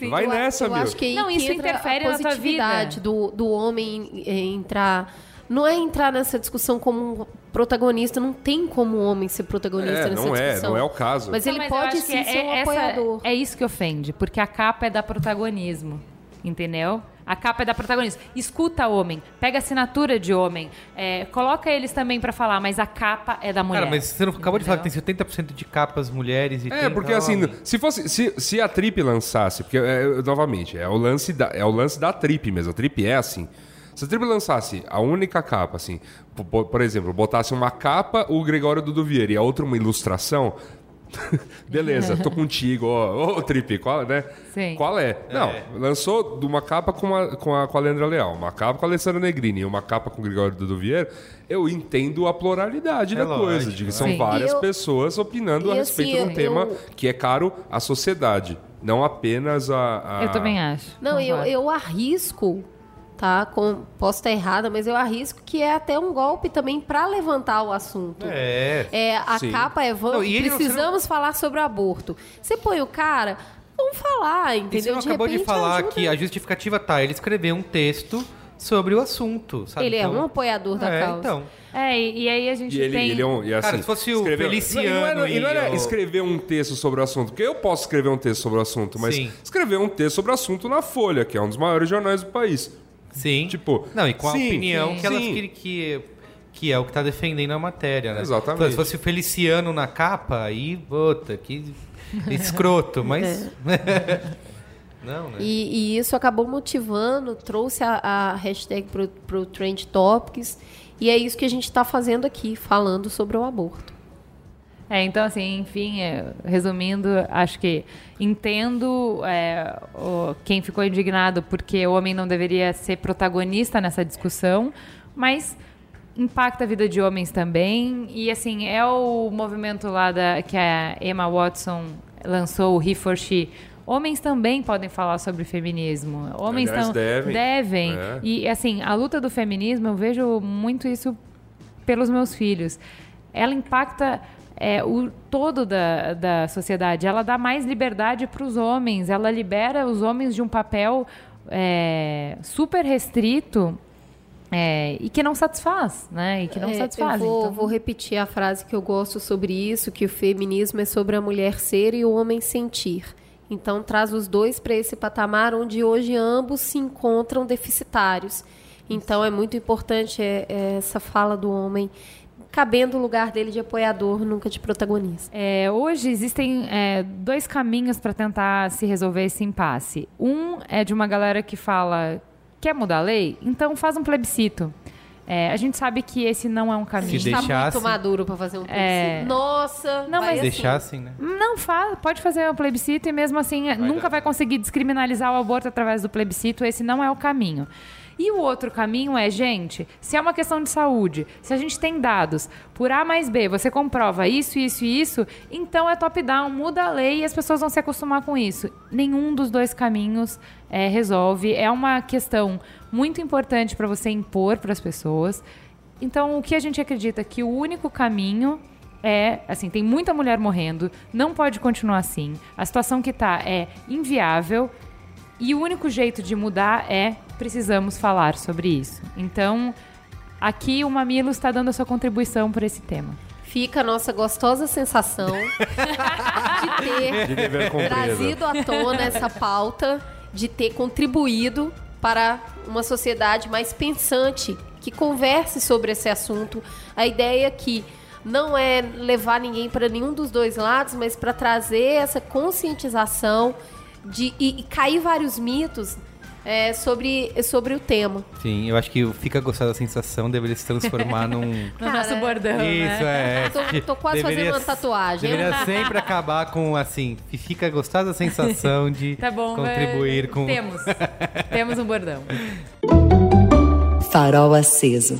Vai Eu- nessa, eu meu. acho que Não, isso interfere a na tua positividade vida. do, do homem entrar. Não é entrar nessa discussão como um protagonista, não tem como um homem ser protagonista É, nessa não é, discussão. não é o caso. Mas Não, ele eu pode sim é- ser um essa- apoiador. É isso que ofende, porque a capa é da protagonismo. Entendeu? A capa é da protagonista. Escuta homem, pega assinatura de homem, é, coloca eles também pra falar, mas a capa é da mulher. Cara, mas você não acabou de falar que tem 70% de capas mulheres e É, 30 porque assim, se fosse. Se, se a Trip lançasse, porque é, novamente, é o lance da, é o lance da Trip mesmo. A Trip é assim. Se a Trip lançasse a única capa, assim, po- po- por exemplo, botasse uma capa, o Gregório do Duvier e a outra uma ilustração. Beleza, tô contigo. Ô, Trip, qual, né? Sim. Qual é? Não, lançou de uma capa com a, com, a, com a Leandra Leal, uma capa com a Alessandra Negrini e uma capa com o Gregório do Duvier, eu entendo a pluralidade É da coisa, lógico, de que é. são Sim. várias eu- pessoas opinando a respeito assim, de um eu- tema que é caro à sociedade, não apenas a. a- Eu também acho. Não, eu, eu arrisco, tá? Com- posso estar errada, mas eu arrisco que é até um golpe também pra levantar o assunto. É. É, a Sim. capa é vamos, Não, e ele não- precisamos falar sobre aborto. Você põe o cara, vamos falar, E entendeu? você não acabou de repente falar ajuda. que a justificativa tá, ele escreveu um texto sobre o assunto, sabe? Ele é Então- um apoiador da é, causa. então. É, e, e aí a gente E ele, tem. ele é um. E assim, Cara, se fosse o Feliciano E não era, e não era e o- escrever um texto sobre o assunto, porque eu posso escrever um texto sobre o assunto, mas Sim. escrever um texto sobre o assunto na Folha, que é um dos maiores jornais do país. Sim. Tipo, Não, e com a sim, opinião sim, que ela sim. que, que, que é o que tá defendendo a matéria, né? Exatamente. Então, se fosse o Feliciano na capa, aí, puta, que escroto, mas. Não, né? E, e isso acabou motivando, trouxe a, a hashtag pro, pro Trend Topics. E é isso que a gente está fazendo aqui, falando sobre o aborto. É, então, assim, enfim, é, resumindo, acho que entendo é, o- quem ficou indignado porque o homem não deveria ser protagonista nessa discussão, mas impacta a vida de homens também. E, assim, é o movimento lá da, que a Emma Watson lançou, o He for She. Homens também podem falar sobre feminismo. Homens Aliás, tão- devem. devem. É. E, assim, a luta do feminismo, eu vejo muito isso pelos meus filhos. Ela impacta é, o todo da, da sociedade. Ela dá mais liberdade para os homens. Ela libera os homens de um papel é, super restrito é, e que não satisfaz, né? E que não É, satisfaz. Eu vou, então- vou repetir a frase que eu gosto sobre isso, que o feminismo é sobre a mulher ser e o homem sentir. Então traz os dois para esse patamar onde hoje ambos se encontram deficitários. Então é muito importante é, é essa fala do homem cabendo o lugar dele de apoiador, nunca de protagonista. É, hoje existem é, dois caminhos para tentar se resolver esse impasse. Um é de uma galera que fala quer mudar a lei, então faz um plebiscito. É, a gente sabe que esse não é um caminho. Se tá deixasse- muito maduro para fazer um plebiscito. É. Nossa, Não, vai mas assim. Deixar assim, né? Não faz, pode fazer o plebiscito e mesmo assim nunca vai conseguir descriminalizar o aborto através do plebiscito. Esse não é o caminho. E o outro caminho é, gente, se é uma questão de saúde, se a gente tem dados por A mais B, você comprova isso, isso e isso, então é top-down, muda a lei e as pessoas vão se acostumar com isso. Nenhum dos dois caminhos é, resolve. É uma questão muito importante para você impor para as pessoas. Então, o que a gente acredita que o único caminho é, assim, tem muita mulher morrendo, não pode continuar assim. A situação que tá é inviável e o único jeito de mudar é precisamos falar sobre isso. Então, aqui o Mamilo está dando a sua contribuição para esse tema. Fica a nossa gostosa sensação de ter De trazido à tona essa pauta, de ter contribuído para uma sociedade mais pensante, que converse sobre esse assunto. A ideia que não é levar ninguém para nenhum dos dois lados, mas para trazer essa conscientização de, e, e cair vários mitos é, sobre, sobre o tema. Sim, eu acho que o Fica Gostar da Sensação deveria se transformar num. No Cara, nosso bordão, Isso, né? é. Tô- tô quase Deveria- fazendo uma tatuagem. Deveria sempre acabar com, assim, fica gostar da sensação de Tá bom, contribuir é, com... Temos. Temos um bordão. Farol aceso.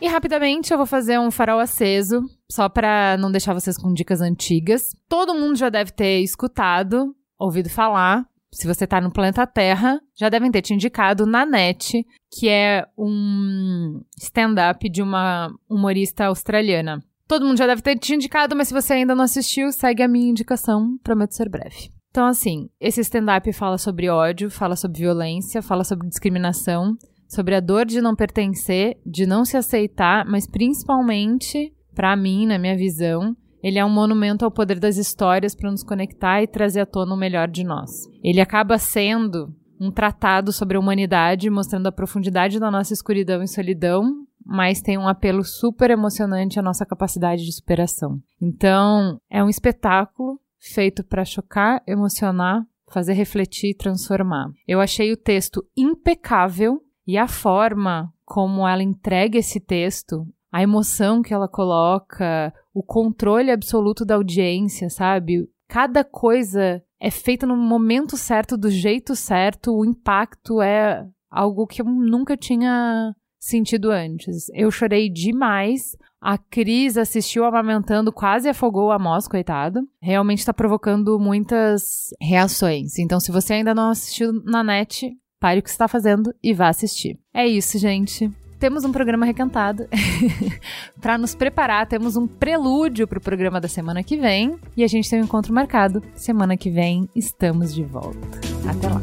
E rapidamente eu vou fazer um farol aceso só para não deixar vocês com dicas antigas. Todo mundo já deve ter escutado, ouvido falar. Se você tá no planeta Terra, já devem ter te indicado na net, que é um stand-up de uma humorista australiana. Todo mundo já deve ter te indicado, mas se você ainda não assistiu, segue a minha indicação, prometo ser breve. Então, assim, esse stand-up fala sobre ódio, fala sobre violência, fala sobre discriminação, sobre a dor de não pertencer, de não se aceitar, mas principalmente, para mim, na minha visão, ele é um monumento ao poder das histórias para nos conectar e trazer à tona o melhor de nós. Ele acaba sendo um tratado sobre a humanidade, mostrando a profundidade da nossa escuridão e solidão, mas tem um apelo super emocionante à nossa capacidade de superação. Então, é um espetáculo feito para chocar, emocionar, fazer refletir e transformar. Eu achei o texto impecável e a forma como ela entrega esse texto, a emoção que ela coloca, o controle absoluto da audiência, sabe? Cada coisa é feita no momento certo, do jeito certo, o impacto é algo que eu nunca tinha sentido antes. Eu chorei demais. A Cris assistiu amamentando, quase afogou a Moss, coitado. Realmente tá provocando muitas reações. Então, se você ainda não assistiu na net, pare o que está fazendo e vá assistir. É isso, gente. Temos um programa recantado. para nos preparar, temos um prelúdio para o programa da semana que vem. E a gente tem um encontro marcado. Semana que vem estamos de volta. Até lá.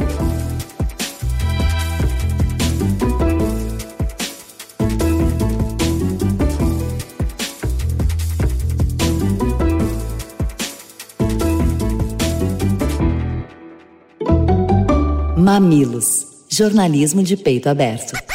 Mamilos. Jornalismo de peito aberto.